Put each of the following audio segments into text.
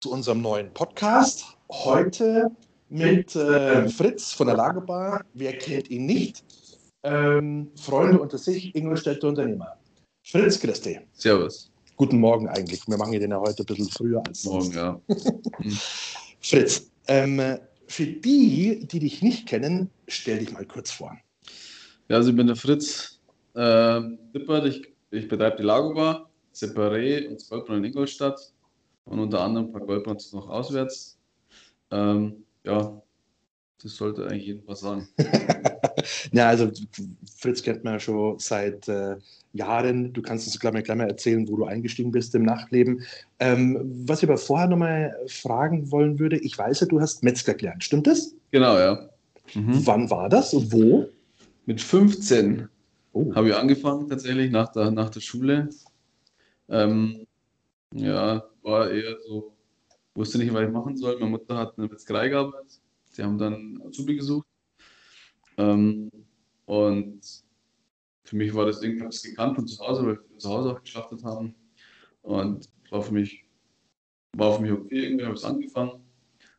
zu unserem neuen Podcast. Heute mit äh, Fritz von der Lagerbar. Wer kennt ihn nicht? Ähm, Freunde unter sich, Ingolstädter Unternehmer. Fritz, Christi. Servus. Guten Morgen eigentlich. Wir machen den ja heute ein bisschen früher als sonst. Morgen, ja. Fritz, ähm, für die, die dich nicht kennen, stell dich mal kurz vor. Ja, also ich bin der Fritz äh, Dippert. Ich, ich betreibe die Lagerbar, Separé und Goldbrunn in Ingolstadt und unter anderem ein paar Goldbrands noch auswärts. Ähm, ja, das sollte eigentlich jedem was sagen. ja, also Fritz kennt man ja schon seit äh, Jahren. Du kannst uns gleich mal, erzählen, wo du eingestiegen bist im Nachtleben. Ähm, was ich aber vorher noch mal fragen wollen würde, ich weiß ja, du hast Metzger gelernt, stimmt das? Genau, ja. Mhm. Wann war das und wo? Mit 15 oh. habe ich angefangen tatsächlich nach der, nach der Schule. Ähm, ja, war eher so, wusste nicht, was ich machen soll. Meine Mutter hat eine Metzgerei gearbeitet. Sie haben dann Azubi gesucht. Ähm, und für mich war das Ding, ich habe es gekannt von zu Hause, weil wir zu Hause auch geschlachtet haben. Und war für mich, war für mich okay, irgendwie habe ich es angefangen.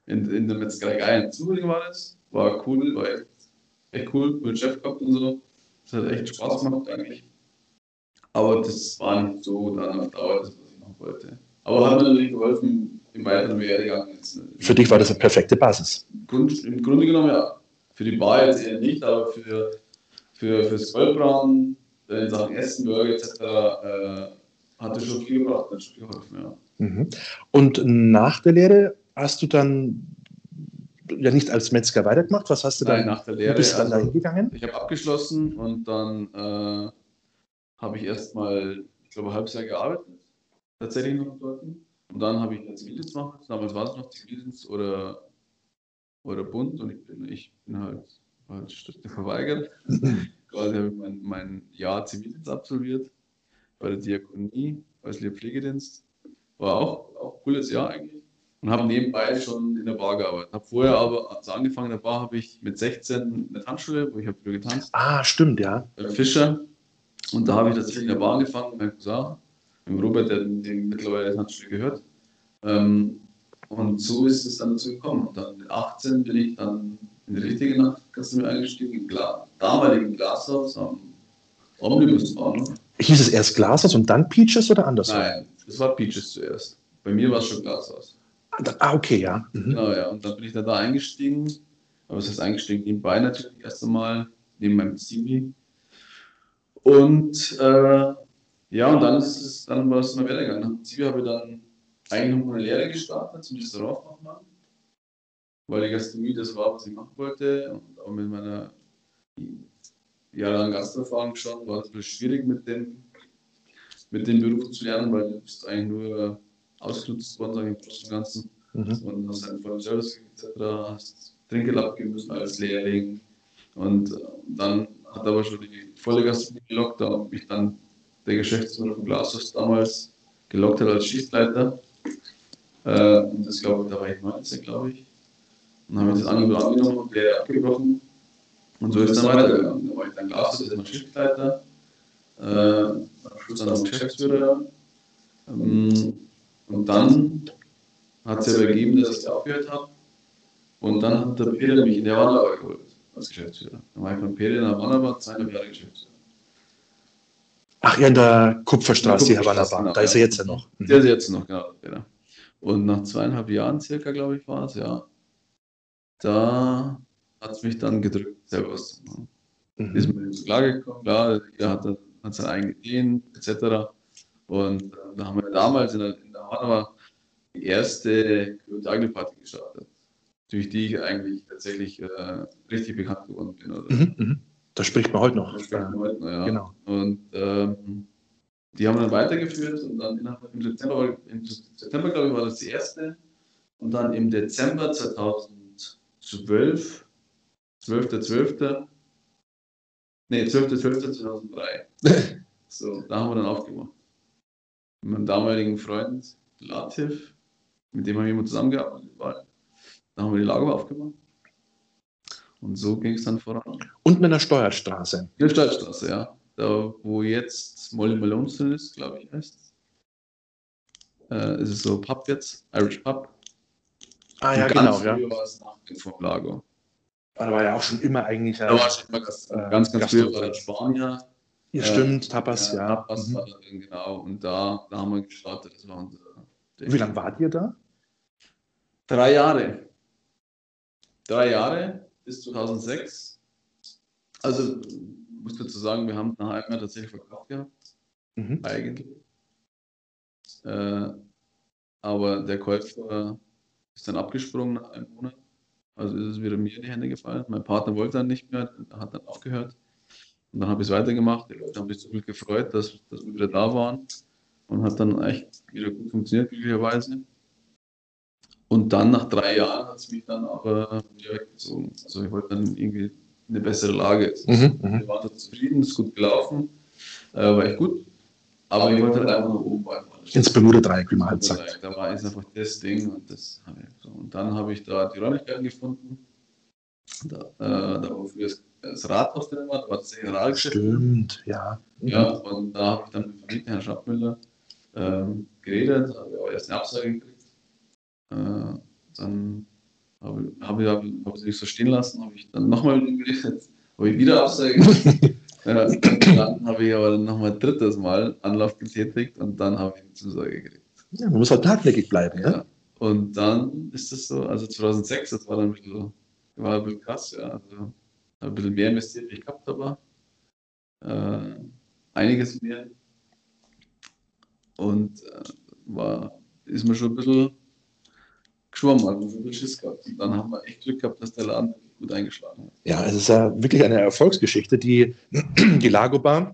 In, in der Metzgerei in Zürich war das. War cool, war echt, echt cool, mit Chef gehabt und so. Das hat echt Spaß gemacht eigentlich. Aber das war nicht so dann auf Dauer das, was ich machen wollte. Aber hat mir natürlich geholfen im weiteren Werdegang. Für dich war das eine perfekte Basis? Grund, Im Grunde genommen ja. Für die Bar jetzt eher nicht, aber für, für, fürs Goldbrauen, in Sachen Essen, Burger etc. Äh, hat es schon viel gebracht, hat schon geholfen, ja. Mhm. Und nach der Lehre hast du dann ja nicht als Metzger weitergemacht? Was hast du Nein, dann? nach der Lehre. Du bist dann also, dahin gegangen? Ich habe abgeschlossen und dann äh, habe ich erstmal, ich glaube, ein halbes Jahr gearbeitet tatsächlich noch dort. Und dann habe ich einen Zivildienst gemacht. Damals war es noch Zivildienst oder, oder Bund und ich bin, ich bin halt, halt verweigert. Quasi habe ich mein, mein Jahr Zivildienst absolviert bei der Diakonie, als Pflegedienst. War auch, auch ein cooles Jahr eigentlich. Und habe nebenbei schon in der Bar gearbeitet. Habe vorher aber, also angefangen in der Bar, habe ich mit 16 eine Tanzschule, wo ich habe früher getanzt. Ah, stimmt, ja. Bei Fischer. Und da habe ich tatsächlich in der Bar angefangen, meinem Cousin dem Robert, der den mittlerweile natürlich gehört. Ähm, und so ist es dann dazu gekommen. Und dann mit 18 bin ich dann in die richtige Nachtgastronomie eingestiegen, im Gla damaligen Glashaus am Omnibusbahnhof. Hieß es erst Glashaus und dann Peaches oder andersrum? Nein, es war Peaches zuerst. Bei mir war es schon Glashaus. Ah, okay, ja. Mhm. Genau, ja. Und dann bin ich dann da eingestiegen. Aber es ist eingestiegen nebenbei natürlich erst einmal, neben meinem Zivi. Und äh, ja, und dann ist es, dann war es mal. Nach dem Zivi habe ich dann eigentlich noch eine Lehre gestartet zum Restaurantfachmann, weil die Gastronomie das war, was ich machen wollte. Und auch mit meiner jahrelangen Gasterfahrung schon war es ein bisschen schwierig mit dem, mit dem Beruf zu lernen, weil du bist eigentlich nur ausgenutzt worden, sage ich im Großen und Ganzen. Mhm. Und hast einen vollen Service etc., hast Trinkgeld abgeben müssen als Lehrling. Und dann hat aber schon die volle Gastronomie gelockt, da habe ich dann der Geschäftsführer von Glashaus damals gelockt hat als Schießleiter. Äh, und das glaube ich, da war ich 19, glaube ich. Und dann habe ich das Angebot angenommen und der abgebrochen. Und so ist es dann weitergegangen. Da war ich dann Glashaus, erstmal Schichtleiter, äh, am Schluss dann auch Geschäftsführer. Ähm, und dann hat es ja übergeben, dass ich aufgehört habe. Und dann hat der Peter mich in der Wanderbar geholt als Geschäftsführer. Dann war ich von Peter in der Wanderbar zweieinhalb Jahre Geschäftsführer. Ach ja, in der Kupferstraße, die Havanna-Bahn. Genau, da ist er jetzt ja noch. Mhm. Der ist jetzt noch, genau, genau. Und nach zweieinhalb Jahren circa, glaube ich, war es, ja. Da hat es mich dann gedrückt, selber was zu machen. Mhm. Ist mir so klar gekommen, klar, er hat, hat seine eigenen Ideen, etc. Und äh, da haben wir damals in der, in der Havanna die erste Party gestartet, durch die ich eigentlich tatsächlich äh, richtig bekannt geworden bin. Oder? Mhm, Da spricht man heute noch. Da spricht man heute noch, ja. Genau. Und ähm, die haben dann weitergeführt und dann im September, im September, glaube ich, war das die erste. Und dann im Dezember 2012, 12.12., nee, 12.12.2003. so, da haben wir dann aufgemacht. Mit meinem damaligen Freund Latif, mit dem habe ich immer zusammengearbeitet. Da haben wir die Lager aufgemacht. Und so ging es dann voran. Und mit der Steuerstraße. In der Steuerstraße, ja. Da, wo jetzt Molly Malone ist, glaube ich, heißt äh, ist es so Pub jetzt, Irish Pub. Ah ja, genau. Ja. früher war es nach dem Lago. Da war ja auch schon immer eigentlich. Da war schon mal ganz, äh, ganz, ganz früher war der Spanier. Ja, äh, stimmt, Tapas, ja. Tapas Mhm. war da drin, genau. Und da, da haben wir gestartet. Das war unser Wie lange wart ihr da? Drei Jahre. Drei Jahre bis 2006. Also, muss dazu sagen, wir haben nach einem Jahr tatsächlich verkauft gehabt, Mhm. eigentlich. Äh, aber der Käufer ist dann abgesprungen nach einem Monat. Also ist es wieder mir in die Hände gefallen. Mein Partner wollte dann nicht mehr, hat dann aufgehört. Und dann habe ich es weitergemacht. Die Leute haben sich so viel gefreut, dass, dass wir wieder da waren. Und hat dann echt wieder gut funktioniert, glücklicherweise. Und dann nach drei Jahren hat es mich dann aber wieder weggezogen. Also ich wollte dann irgendwie eine bessere Lage. Mhm, mhm. Wir waren da zufrieden, ist gut gelaufen, äh, war echt gut. Aber ich wollte halt einfach nach oben weiter. Ins Bermuda-Dreieck, wie man halt sagt. Da war jetzt einfach das Ding und das habe ich so. Und dann habe ich da die Räumlichkeiten gefunden. Da, äh, da war früher das, Rathaus drin war, da war das Generalgeschäft. Stimmt, ja. Mhm. Ja, und da habe ich dann mit dem Vermieter, Herrn Schappmüller, ähm, geredet, habe ich auch erst eine Absage gekriegt. Äh, dann habe ich, habe ich, habe ich sie nicht so stehen lassen, habe ich dann nochmal mit ihm geredet, habe ich wieder Absage ja, dann habe ich aber nochmal ein drittes Mal Anlauf getätigt und dann habe ich eine Zusage gekriegt. ja. Man muss halt hartnäckig bleiben, ja. Ja. Und dann ist es so, also 2006, das war dann ein bisschen, war ein bisschen krass, ja. Also, habe ein bisschen mehr investiert, wie ich gehabt habe. Äh, einiges mehr. Und äh, war, ist mir schon ein bisschen geschwommen, schon ein bisschen Schiss gehabt. Und dann haben wir echt Glück gehabt, dass der Laden gut eingeschlagen hat. Ja, es ist ja wirklich eine Erfolgsgeschichte, die, die Lagobar.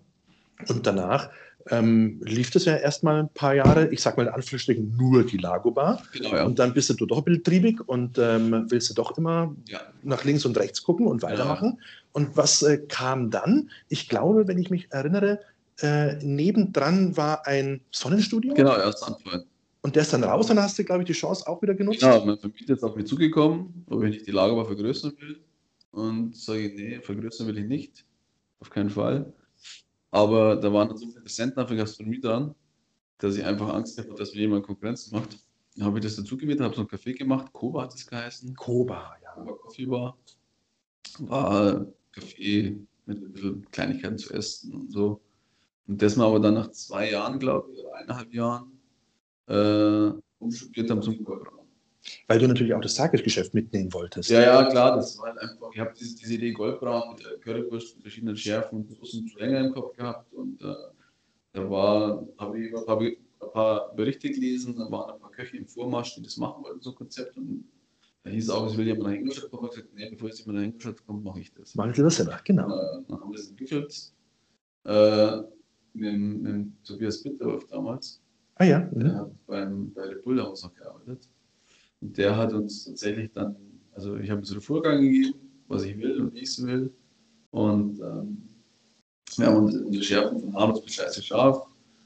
Und danach ähm, lief das ja erstmal ein paar Jahre, ich sag mal in Anführungsstrichen nur die Lagobar. Genau, ja. Und dann bist du doch ein bisschen triebig und ähm, willst du doch immer ja. nach links und rechts gucken und weitermachen. Und was äh, kam dann? Ich glaube, wenn ich mich erinnere, äh, nebendran war ein Sonnenstudio. Genau, erst Anfang. Und der ist dann raus und dann hast du, glaube ich, die Chance auch wieder genutzt. Genau, mein Vermieter ist auf mich zugekommen, ob ich nicht die Lagerbar vergrößern will. Und sage ich, nee, vergrößern will ich nicht. Auf keinen Fall. Aber da waren dann so viele Interessenten für Gastronomie dran, dass ich einfach Angst hatte, dass mir jemand Konkurrenz macht. Dann habe ich das dazu gemietet, habe so einen Kaffee gemacht. Koba hat es geheißen. Koba, ja. Koba Coffee Bar. War Kaffee mit ein bisschen Kleinigkeiten zu essen und so. Und das wir aber dann nach zwei Jahren, glaube ich, oder eineinhalb Jahren, äh, umstrukturiert haben zum Kohlbrauen. Weil du natürlich auch das Tagesgeschäft mitnehmen wolltest. Ja, ja, klar, das war halt einfach, ich habe diese, diese Idee Goldbraun mit Currywurst mit verschiedenen Schärfen und schon länger im Kopf gehabt und äh, da war, habe ich ein paar, ein paar Berichte gelesen, da waren ein paar Köche im Vormarsch, die das machen wollten, so ein Konzept und da hieß es auch, es will jemand nach Ingolstadt kommen, ich habe gesagt, nee, bevor jetzt jemand nach Ingolstadt kommt, mache ich das. Machen Sie das selber, genau. Äh, dann haben wir das entwickelt äh, mit, mit Tobias Bitterhoff damals. Ah ja. Der Mhm. hat beim, bei der Bull House noch gearbeitet. Und der hat uns tatsächlich dann, also ich habe ihm so den Vorgang gegeben, was ich will und wie ich es will. Und ähm, wir haben uns unsere Schärfen von harmlos bis scheiße scharf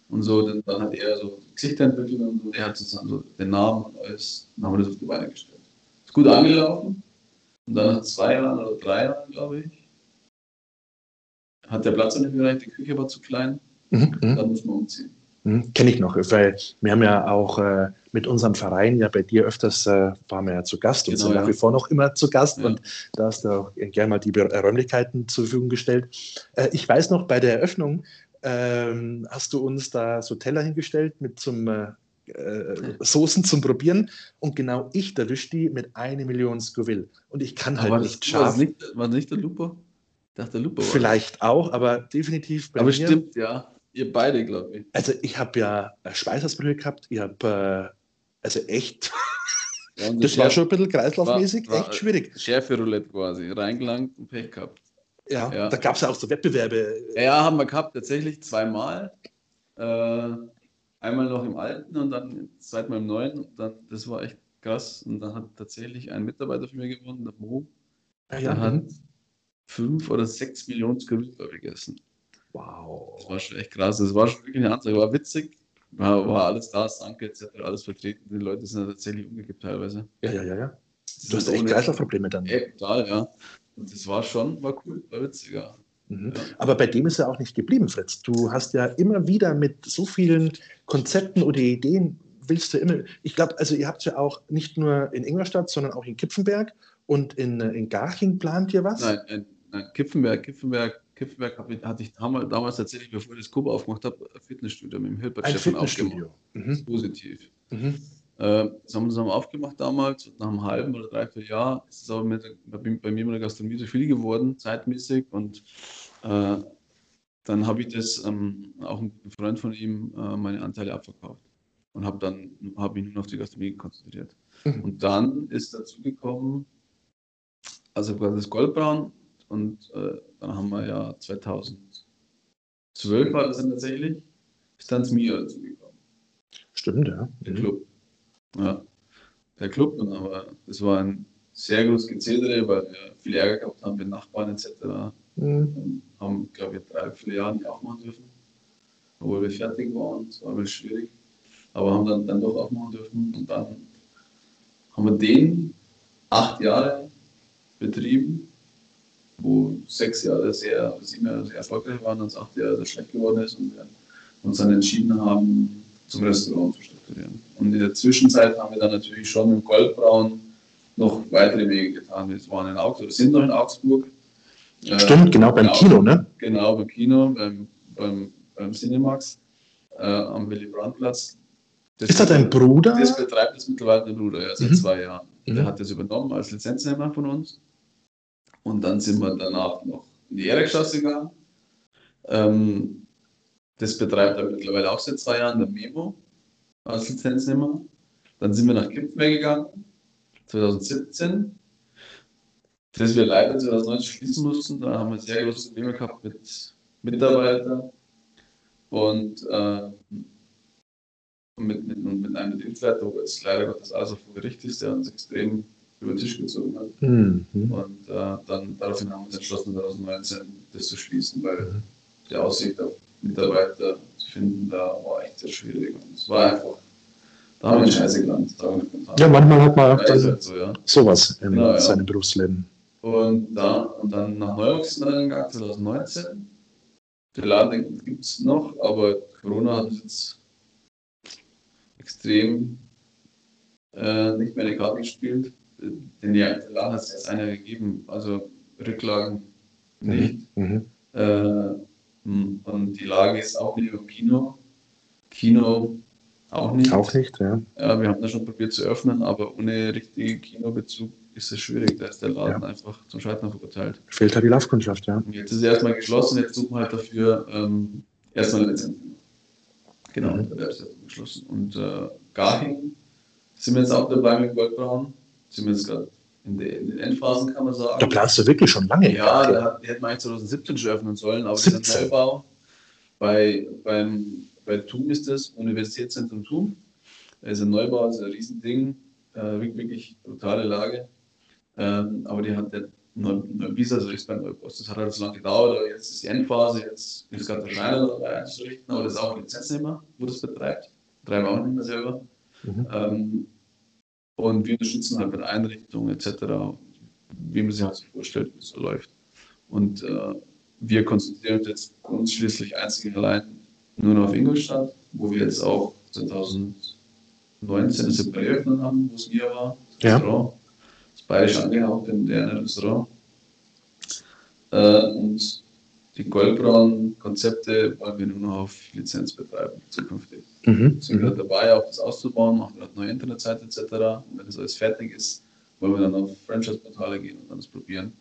und so. Dann, dann hat er so Gesichter entwickelt und so. Er hat sozusagen so den Namen und alles. Dann haben wir das auf die Beine gestellt. Ist gut angelaufen. Und dann nach zwei Jahren oder drei Jahren, glaube ich, hat der Platz nicht mehr gereicht, die Küche war zu klein. Mhm. Mhm. Dann muss man umziehen. Mhm. Kenne ich noch, weil wir haben ja auch äh, mit unserem Verein ja bei dir öfters, äh, waren wir ja zu Gast und Genau, sind nach ja. wie vor noch immer zu Gast Ja. und da hast du auch gerne mal die äh, Räumlichkeiten zur Verfügung gestellt. Äh, ich weiß noch, bei der Eröffnung ähm, hast du uns da so Teller hingestellt mit zum äh, äh, Soßen zum Probieren und genau ich erwische die mit eine Million Scoville und ich kann halt Aber nicht das war scharf. nicht, war nicht der Lupo? Ich dachte, der Lupo war Vielleicht auch, aber definitiv bei Aber mir. stimmt, ja. Ihr beide, glaube ich. Also ich habe ja äh, Schweißersbrühe gehabt, ich habe äh, also echt, Ja, und das war schon ein bisschen kreislaufmäßig, war- war- echt schwierig. Schärfe-Roulette quasi. Reingelangt und Pech gehabt. Ja, ja. da gab es ja auch so Wettbewerbe. Ja, haben wir gehabt, tatsächlich zweimal. Äh, einmal noch im alten und dann das zweite Mal im neuen. Und dann, das war echt krass. Und dann hat tatsächlich ein Mitarbeiter von mir gewonnen, der Mo. Ja, Der ja. hat mhm. fünf oder sechs Millionen Skrupel gegessen. Wow. Das war schon echt krass. Das war schon wirklich eine Ansage. War witzig. War, war alles da, Sanke etc. alles vertreten. Die Leute sind ja tatsächlich umgekippt teilweise. Ja, ja, ja, ja. Du hast echt Kreislaufprobleme dann. Ja, total, ja. Und das war schon, war cool, war witzig, ja. Mhm. Ja. Aber bei dem ist er auch nicht geblieben, Fritz. Du hast ja immer wieder mit so vielen Konzepten oder Ideen willst du immer. Ich glaube, also ihr habt ja auch nicht nur in Ingolstadt, sondern auch in Kipfenberg und in, äh, in Garching plant ihr was? Nein, nein, nein Kipfenberg, Kipfenberg, Kipfenberg hatte ich damals tatsächlich, bevor ich das Kuba aufgemacht habe, ein Fitnessstudio mit dem Hilbert Ein Fitnessstudio. Mhm. Positiv. Mhm. Äh, das haben wir zusammen aufgemacht damals. Nach einem halben oder dreiviertel Jahr ist es aber mit, bei, bei mir in der Gastronomie so viel geworden, zeitmäßig. Und äh, dann habe ich das, ähm, auch ein Freund von ihm, äh, meine Anteile abverkauft. Und habe dann hab mich nur auf die Gastronomie konzentriert. Mhm. Und dann ist dazu gekommen, also das Goldbraun. Und äh, dann haben wir ja 2012 war das dann tatsächlich, ist dann Mio dazu gekommen. Stimmt, ja. Der mhm. Club. Ja, der Club. Und aber es war ein sehr großes Gezählere, weil wir viel Ärger gehabt haben mit Nachbarn etc. Mhm. Haben, glaube ich, drei, vier Jahre nicht aufmachen dürfen, obwohl wir fertig waren. Es war ein bisschen schwierig. Aber haben dann, dann doch aufmachen dürfen. Und dann haben wir den acht Jahre betrieben, wo sechs Jahre sehr, sieben Jahre sehr erfolgreich waren und acht Jahre sehr schlecht geworden ist und wir uns dann entschieden haben, zum Restaurant zu strukturieren. Und in der Zwischenzeit haben wir dann natürlich schon im Goldbraun noch weitere Wege getan. Wir waren in Augsburg, sind noch in Augsburg. Stimmt, äh, genau beim genau, Kino, ne? Genau, beim Kino, beim, beim, beim Cinemax äh, am Willy Brandt-Platz. ist das dein Bruder? Das betreibt es mittlerweile mein Bruder, ja, seit mhm. zwei Jahren. Mhm. Der hat das übernommen als Lizenznehmer von uns. Und dann sind wir danach noch in die Erikstraße gegangen. Ähm, das betreibt er mittlerweile auch seit zwei Jahren, der Memo als Lizenznehmer. Dann sind wir nach Kipfmeer gegangen, 2017, das wir leider 2019 schließen mussten. Da haben wir sehr große Probleme gehabt mit Mitarbeitern und äh, mit, mit, mit einem Betriebsleiter, wo jetzt leider Gottes alles auf dem Gericht ist, der uns extrem über den Tisch gezogen hat. Mhm. Und äh, dann daraufhin haben wir uns entschlossen, 2019 das zu schließen, weil mhm. die Aussicht auf Mitarbeiter zu finden, da war echt sehr schwierig. Und es war einfach, da haben wir Scheiße gelandet. Ja, manchmal hat man halt so, ja. sowas in genau, seinem ja. Berufsleben. Und, da, und dann nach Neuwachs sind wir gegangen, 2019. Der Laden gibt es noch, aber Corona hat uns jetzt extrem äh, nicht mehr eine Karte gespielt. Den der Laden hat es jetzt einer gegeben, also Rücklagen nicht. Mhm. Äh, hm, und die Lage ist auch nicht im Kino. Kino auch nicht. Auch nicht, ja. ja. Wir haben da schon probiert zu öffnen, aber ohne richtigen Kinobezug ist es schwierig. Da ist der Laden ja. einfach zum Scheitern verurteilt. Fehlt halt die Laufkundschaft, ja. Und jetzt ist es erstmal geschlossen, jetzt suchen wir halt dafür ähm, erstmal Lizenzen. Genau, mhm. der ist jetzt geschlossen. Und äh, Garching sind wir jetzt auch dabei mit Goldbraun. Sind wir jetzt gerade in, den Endphasen, kann man sagen. Da planst du wirklich schon lange. Ja, da, die hätten wir eigentlich 2017 schon öffnen sollen, aber 17. dieser Neubau bei, beim, bei TUM ist das, Universitätszentrum TUM. Da ist ein Neubau, das ist ein Riesending, äh, wirklich brutale Lage. Ähm, aber die hat der Neubis, also ist beim Neubos, das hat halt so lange gedauert, aber jetzt ist die Endphase, jetzt ist gerade der Schreiner dabei einzurichten, aber das ist auch ein Lizenznehmer, wo das betreibt. Betreiben auch nicht mehr selber. Mhm. Ähm, und wir unterstützen halt mit Einrichtungen etc., wie man sich halt so vorstellt, wie es so läuft. Und äh, wir konzentrieren uns jetzt uns schließlich einzig und allein nur noch auf Ingolstadt, wo wir jetzt auch 2019 das eröffnet haben, wo es mir war, das ja. Restaurant, das Bayerische angehaucht in der Restaurant. Äh, und die Goldbraun-Konzepte wollen wir nur noch auf Lizenz betreiben, zukünftig. Mhm. Sind gerade dabei, auch das auszubauen, machen gerade neue Internetseite etc. Und wenn das alles fertig ist, wollen wir dann auf Franchise-Portale gehen und dann das probieren.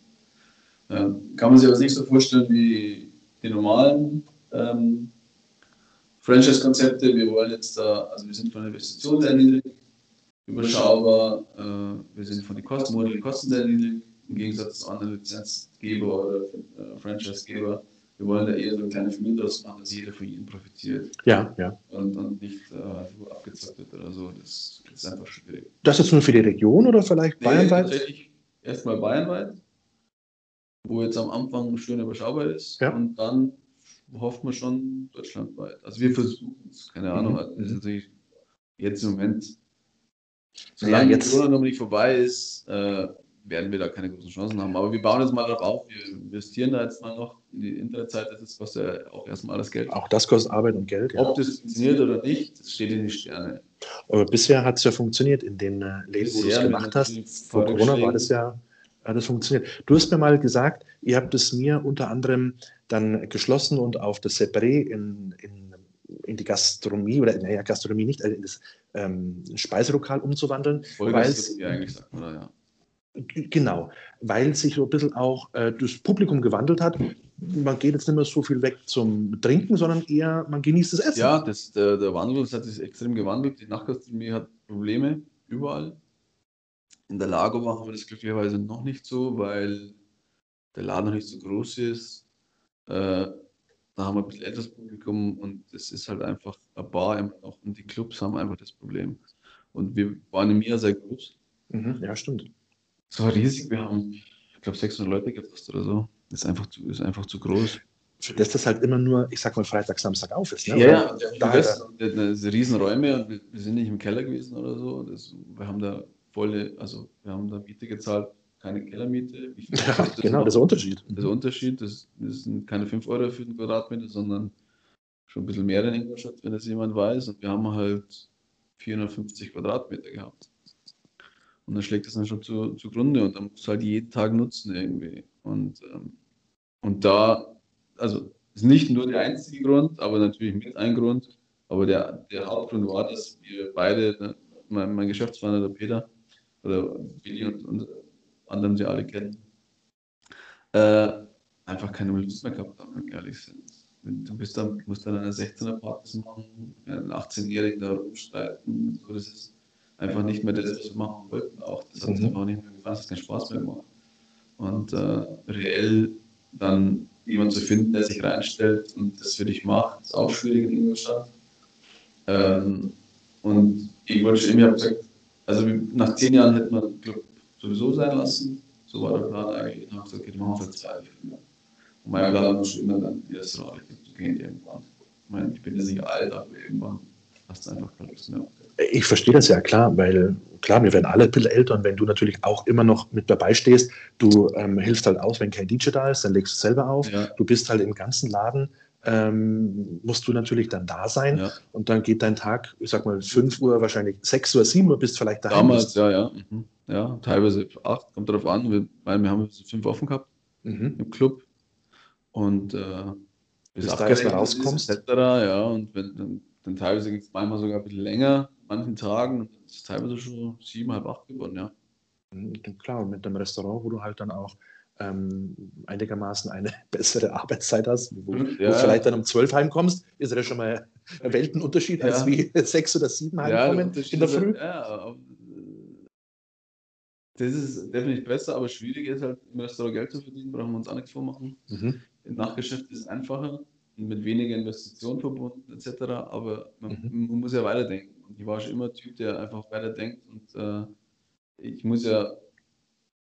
Äh, kann man sich aber nicht so vorstellen wie die normalen ähm, Franchise-Konzepte. Wir wollen jetzt da, also wir sind von der Investition sehr niedrig, überschaubar, äh, wir sind von den Kosten, Kosten sehr niedrig im Gegensatz zu anderen Lizenzgeber oder äh, Franchisegeber. Wir wollen da eher so eine kleine Familie draus machen, dass jeder von ihnen profitiert. Ja, ja. Und, und nicht äh, abgezockt wird oder so. Das ist einfach schwierig. Das ist nur für die Region oder vielleicht nee, bayernweit? Tatsächlich erstmal bayernweit, wo jetzt am Anfang schön überschaubar ist. Ja. Und dann hofft man schon deutschlandweit. Also wir versuchen es, keine Ahnung. Mhm. Das ist natürlich jetzt im Moment, solange ja, jetzt Corona noch nicht vorbei ist, äh, werden wir da keine großen Chancen haben. Aber wir bauen jetzt mal darauf, wir investieren da jetzt mal noch in die Internetseite, das kostet ja auch erstmal alles Geld. Auch das kostet Arbeit und Geld, ja. Ob das funktioniert oder nicht, das steht in die Sterne. Aber bisher hat es ja funktioniert in den äh, Läden, wo du es gemacht hast. Vor Corona war das ja, hat das funktioniert. Du hast mir mal gesagt, ihr habt es mir unter anderem dann geschlossen und auf das Separé in, in, in die Gastronomie, oder naja, Gastronomie nicht, also in das ähm, Speiselokal umzuwandeln. Vollgastronomie eigentlich, sagt man da, ja. Genau, weil sich so ein bisschen auch äh, das Publikum gewandelt hat. Man geht jetzt nicht mehr so viel weg zum Trinken, sondern eher man genießt das Essen. Ja, das, der, der Wandel hat sich extrem gewandelt. Die Nachgastronomie hat Probleme überall. In der Lago haben wir das glücklicherweise noch nicht so, weil der Laden noch nicht so groß ist. Äh, da haben wir ein bisschen älteres Publikum und es ist halt einfach eine Bar immer noch und die Clubs haben einfach das Problem. Und wir waren im Jahr sehr groß. Mhm, ja, stimmt. Es war riesig. Wir haben, ich glaube, 600 Leute gefasst oder so. Ist einfach zu, ist einfach zu groß. Für das das halt immer nur, ich sag mal, Freitag, Samstag auf ist. Ne? Ja, ja, da, das, das, Riesenräume und wir, wir, sind nicht im Keller gewesen oder so. Das, wir haben da volle, also wir haben da Miete gezahlt, keine Kellermiete. Ja, das genau, das ist der Unterschied. Das ist der Unterschied, das, das sind keine 5 Euro für den Quadratmeter, sondern schon ein bisschen mehr in Ingolstadt, wenn das jemand weiß. Und wir haben halt 450 Quadratmeter gehabt. Und dann schlägt das dann schon zu, zugrunde und dann musst du halt jeden Tag nutzen irgendwie. Und, ähm, und da, also ist nicht nur der einzige Grund, aber natürlich mit ein Grund. Aber der, der Hauptgrund war, dass wir beide, ne, mein, mein Geschäftspartner, der Peter, oder Willi und, und anderen, die alle kennen, äh, einfach keine Lust mehr gehabt haben, wenn wir ehrlich sind. Du bist dann, musst dann eine 16er Partys machen, einen 18-Jährigen da rumstreiten. So, das ist, einfach nicht mehr das, was wir machen wollten. Auch das hat uns mhm. einfach nicht mehr gefallen, es keinen Spaß mehr gemacht. Und äh, reell dann jemanden zu finden, der sich reinstellt und das für dich macht, ist auch schwierig in Ingolstadt. Ähm, und ich wollte schon immer gesagt, also nach zehn Jahren hätte man Club sowieso sein lassen. So war der Plan eigentlich. Ich habe gesagt, okay, dann machen wir zwei Filme. Und mein Plan war schon immer dann die Restaurant zu gehen irgendwann. Ich meine, ich bin ja nicht alt, aber irgendwann hast du einfach keine Lust mehr. Ich verstehe das ja klar, weil klar, wir werden alle ein bisschen älter und wenn du natürlich auch immer noch mit dabei stehst, du ähm, hilfst halt aus, wenn kein DJ da ist, dann legst du selber auf. Ja. Du bist halt im ganzen Laden, ähm, musst du natürlich dann da sein ja. und dann geht dein Tag, ich sag mal 5 Uhr, wahrscheinlich 6 Uhr, 7 Uhr bist vielleicht daheim. Damals, ja, ja. Mhm. Ja, teilweise 8, kommt darauf an, wir, weil wir haben fünf offen gehabt mhm. im Club und äh, bis, bis du erstmal rauskommst. Etc., ja, und wenn, dann, dann teilweise geht es manchmal sogar ein bisschen länger manchen Tagen ist es teilweise schon sieben, halb acht geworden, ja. Mhm, klar, und mit dem Restaurant, wo du halt dann auch ähm, einigermaßen eine bessere Arbeitszeit hast, wo, mhm, ja. du vielleicht dann um zwölf heimkommst, ist ja schon mal ein Weltenunterschied, ja. als wie sechs oder sieben heimkommen ja, in der Früh. Ja, das ist definitiv besser, aber schwierig ist halt im Restaurant Geld zu verdienen, brauchen wir uns auch nichts vormachen. Mhm. Im Nachgeschäft ist es einfacher, mit weniger Investitionen verbunden etc. Aber man, mhm. man muss ja weiterdenken. Und ich war schon immer Typ, der einfach weiterdenkt. Und äh, ich muss ja,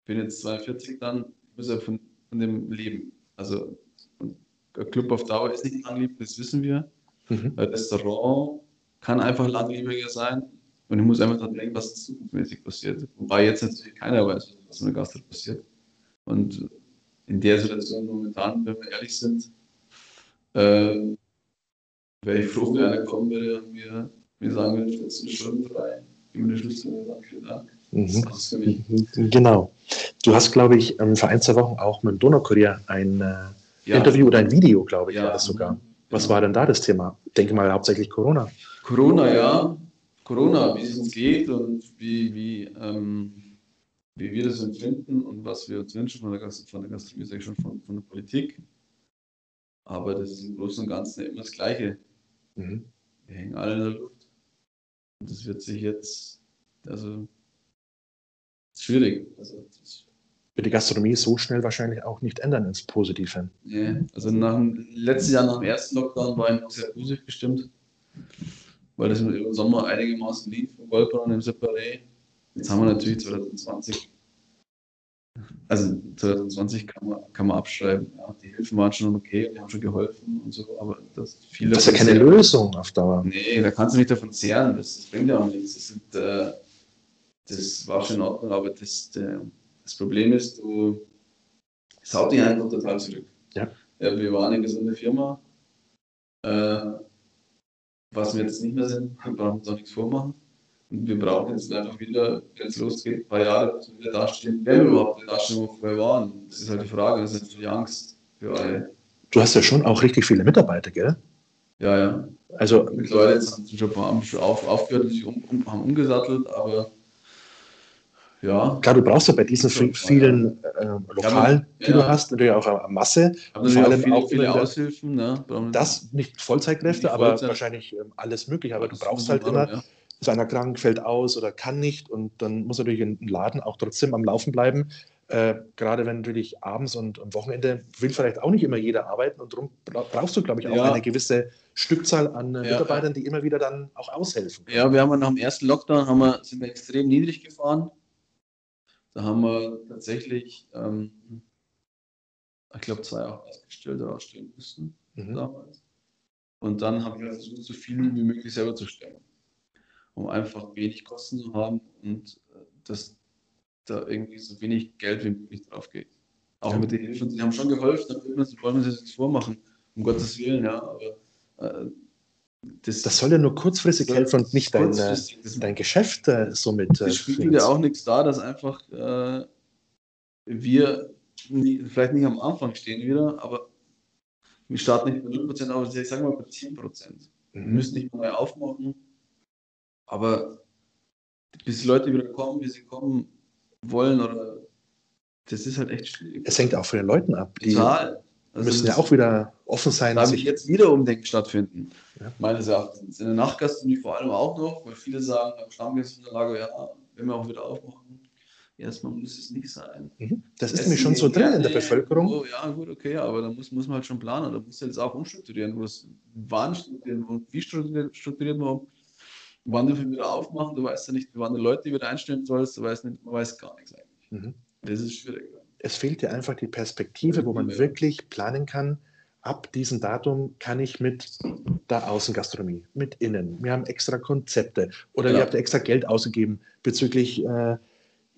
bin jetzt 42 dann, ich muss ja von, von dem leben. Also ein Club auf Dauer ist nicht langlebig, das wissen wir. Mhm. Ein Restaurant kann einfach langlebiger sein. Und ich muss einfach daran denken, was zukunftsmäßig passiert. Wobei jetzt natürlich keiner weiß, was mit der Gastro passiert. Und in der Situation momentan, wenn wir ehrlich sind, äh, wäre ich froh, wenn einer kommen würde und mir wir sagen, wenn ich eine Stunde drei, gib mir eine Schlüssel und dann Dank. Mhm. Das für mich. Genau. Du hast, glaube ich, ähm, vor ein, zwei Wochen auch mit dem Donaukurier ein äh, ja. Interview oder ein Video, glaube ich, ja. war das sogar. Was ja. war denn da das Thema? Ich denke mal hauptsächlich Corona. Corona, ja. Corona, wie es uns geht und wie, wie, ähm, wie wir das empfinden und was wir uns wünschen von der, Gast von der Gastronomie, schon von, von der Politik. Aber das ist im Großen und Ganzen immer das Gleiche. Mhm. Wir hängen alle in der Luft. Und das wird sich jetzt, also schwierig. Also, wird die Gastronomie so schnell wahrscheinlich auch nicht ändern ins Positive. Nee, also nach dem letzten Jahr, nach dem ersten Lockdown, war ich noch sehr positiv gestimmt, weil das im Sommer einigermaßen lief vom Goldbrunnen im Separé. Jetzt haben wir natürlich 2020 also 2020 kann man, kann man abschreiben. Ja, Hilfen waren schon okay, die haben schon geholfen und so, aber das viele. Das ist ja keine sehr, Lösung auf Dauer. Nee, da kannst du nicht davon zehren, das, das bringt ja auch nichts. Das, sind, äh, das war schon in Ordnung, aber das, äh, das Problem ist, du, es haut dich einfach total zurück. Ja. ja wir waren eine gesunde Firma. Äh, was wir jetzt nicht mehr sind, brauchen wir uns auch nichts vormachen. Und wir brauchen jetzt einfach wieder, wenn es losgeht, ein paar Jahre, bis wir wieder dastehen, wenn wir überhaupt dastehen, wo wir vorher waren. Das ist halt die Frage, das ist natürlich Angst für alle. Du hast ja schon auch richtig viele Mitarbeiter, gell? Ja, ja. Also Mittlerweile jetzt haben sie schon, haben schon auf, aufgehört, sich um, um, haben umgesattelt, aber ja. klar, du brauchst ja bei diesen vi- vielen äh, Lokalen, die du ja. hast, natürlich auch eine Masse. Haben vor allem auch viele, viele Aushilfen. Ne? Das nicht Vollzeitkräfte, Nicht aber Vollzeit. wahrscheinlich ähm, alles mögliche. Aber du Das brauchst muss halt immer, ja. Ist einer krank, fällt aus oder kann nicht und dann muss natürlich ein Laden auch trotzdem am Laufen bleiben. Äh, gerade wenn natürlich abends und am Wochenende will vielleicht auch nicht immer jeder arbeiten und darum bra- brauchst du, glaube ich, auch Ja. eine gewisse Stückzahl an äh, Mitarbeitern, die immer wieder dann auch aushelfen. Ja, wir haben nach dem ersten Lockdown haben wir, sind wir extrem niedrig gefahren. Da haben wir tatsächlich, ähm, ich glaube, zwei auch ausgestellt oder ausstellen müssen Mhm. damals. Und dann haben wir versucht, so viel wie möglich selber zu stellen, um einfach wenig Kosten zu haben und äh, dass da irgendwie so wenig Geld wie möglich drauf geht. Auch Ja. mit den Hilfen, die haben schon geholfen, da wollen wir uns wir jetzt vormachen, um Gottes Willen, ja, aber äh, das, Das soll ja nur kurzfristig helfen und nicht dein, äh, dein Geschäft äh, somit. Äh, das spiegelt ja auch nichts da, dass einfach äh, wir nie, vielleicht nicht am Anfang stehen wieder, aber wir starten nicht bei 0%, aber ich sage mal bei 10%. Wir Mhm. müssen nicht mal neu aufmachen, aber bis die Leute wieder kommen, wie sie kommen wollen, oder das ist halt echt schwierig. Es hängt auch von den Leuten ab. Die Total. Also müssen ja auch wieder offen sein. da sich jetzt wieder Umdenken stattfinden. Ja. Meines Erachtens. In der Nachtgastronomie vor allem auch noch, weil viele sagen, am Stammgästenlager, ja, wenn wir auch wieder aufmachen, erstmal muss es nicht sein. Mhm. Das ist nämlich schon so drin in der. Bevölkerung. Oh, ja, gut, okay, aber da muss, muss man halt schon planen. Da muss jetzt auch umstrukturieren, wann strukturieren wie strukturiert, man. Wann dürfen wir wieder aufmachen, du weißt ja nicht, wann du Leute wieder einstellen sollst, du weißt nicht, man weiß gar nichts eigentlich. Mhm. Das ist schwierig. Es fehlt dir einfach die Perspektive, wo man Ja. wirklich planen kann, ab diesem Datum kann ich mit der Außengastronomie, mit innen. Wir haben extra Konzepte oder Ja. ihr habt extra Geld ausgegeben bezüglich äh,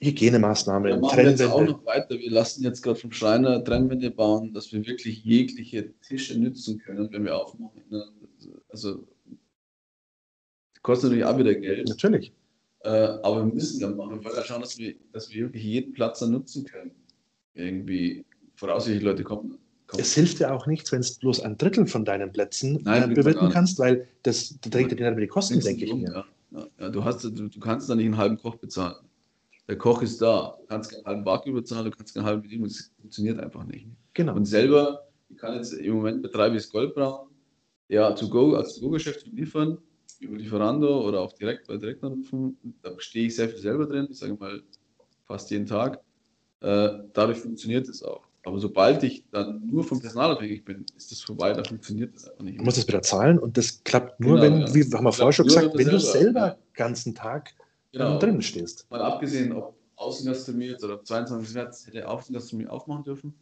Hygienemaßnahmen, Wir machen jetzt auch noch weiter. Wir lassen jetzt gerade vom Schreiner Trennwände bauen, dass wir wirklich jegliche Tische nützen können, wenn wir aufmachen. Also kostet natürlich auch wieder Geld, Natürlich. äh, aber wir müssen dann machen. Wir wollen ja schauen, dass wir, dass wir wirklich jeden Platz dann nutzen können. Irgendwie voraussichtlich Leute kommen. kommen. Es hilft dir auch nichts, wenn es bloß ein Drittel von deinen Plätzen Nein, äh, bewirten kannst, weil das trägt dir dann über die Kosten, denke ich drum, mir. Ja. Ja, ja, du, hast, du, du kannst da nicht einen halben Koch bezahlen. Der Koch ist da. Du kannst keinen halben Barkeeper bezahlen, du kannst keinen halben Bedienung. Das funktioniert einfach nicht. Genau. Und selber, ich kann jetzt im Moment betreibe ich das Goldbraun, ja, to go, als To-Go-Geschäft zu liefern, über Lieferando oder auch direkt bei Direktanrufen. Da stehe ich sehr viel selber drin, ich sage mal fast jeden Tag. Äh, dadurch funktioniert es auch. Aber sobald ich dann nur vom Personal abhängig bin, ist das vorbei, da funktioniert das einfach nicht. Du musst es wieder zahlen und das klappt nur, Genau, wenn, ja. wie haben wir vorher schon gesagt, wenn du selber, ja. ganzen Tag Genau. drin stehst. Mal abgesehen, ob Außengastronomie jetzt oder 22 März hätte Außengastronomie aufmachen dürfen,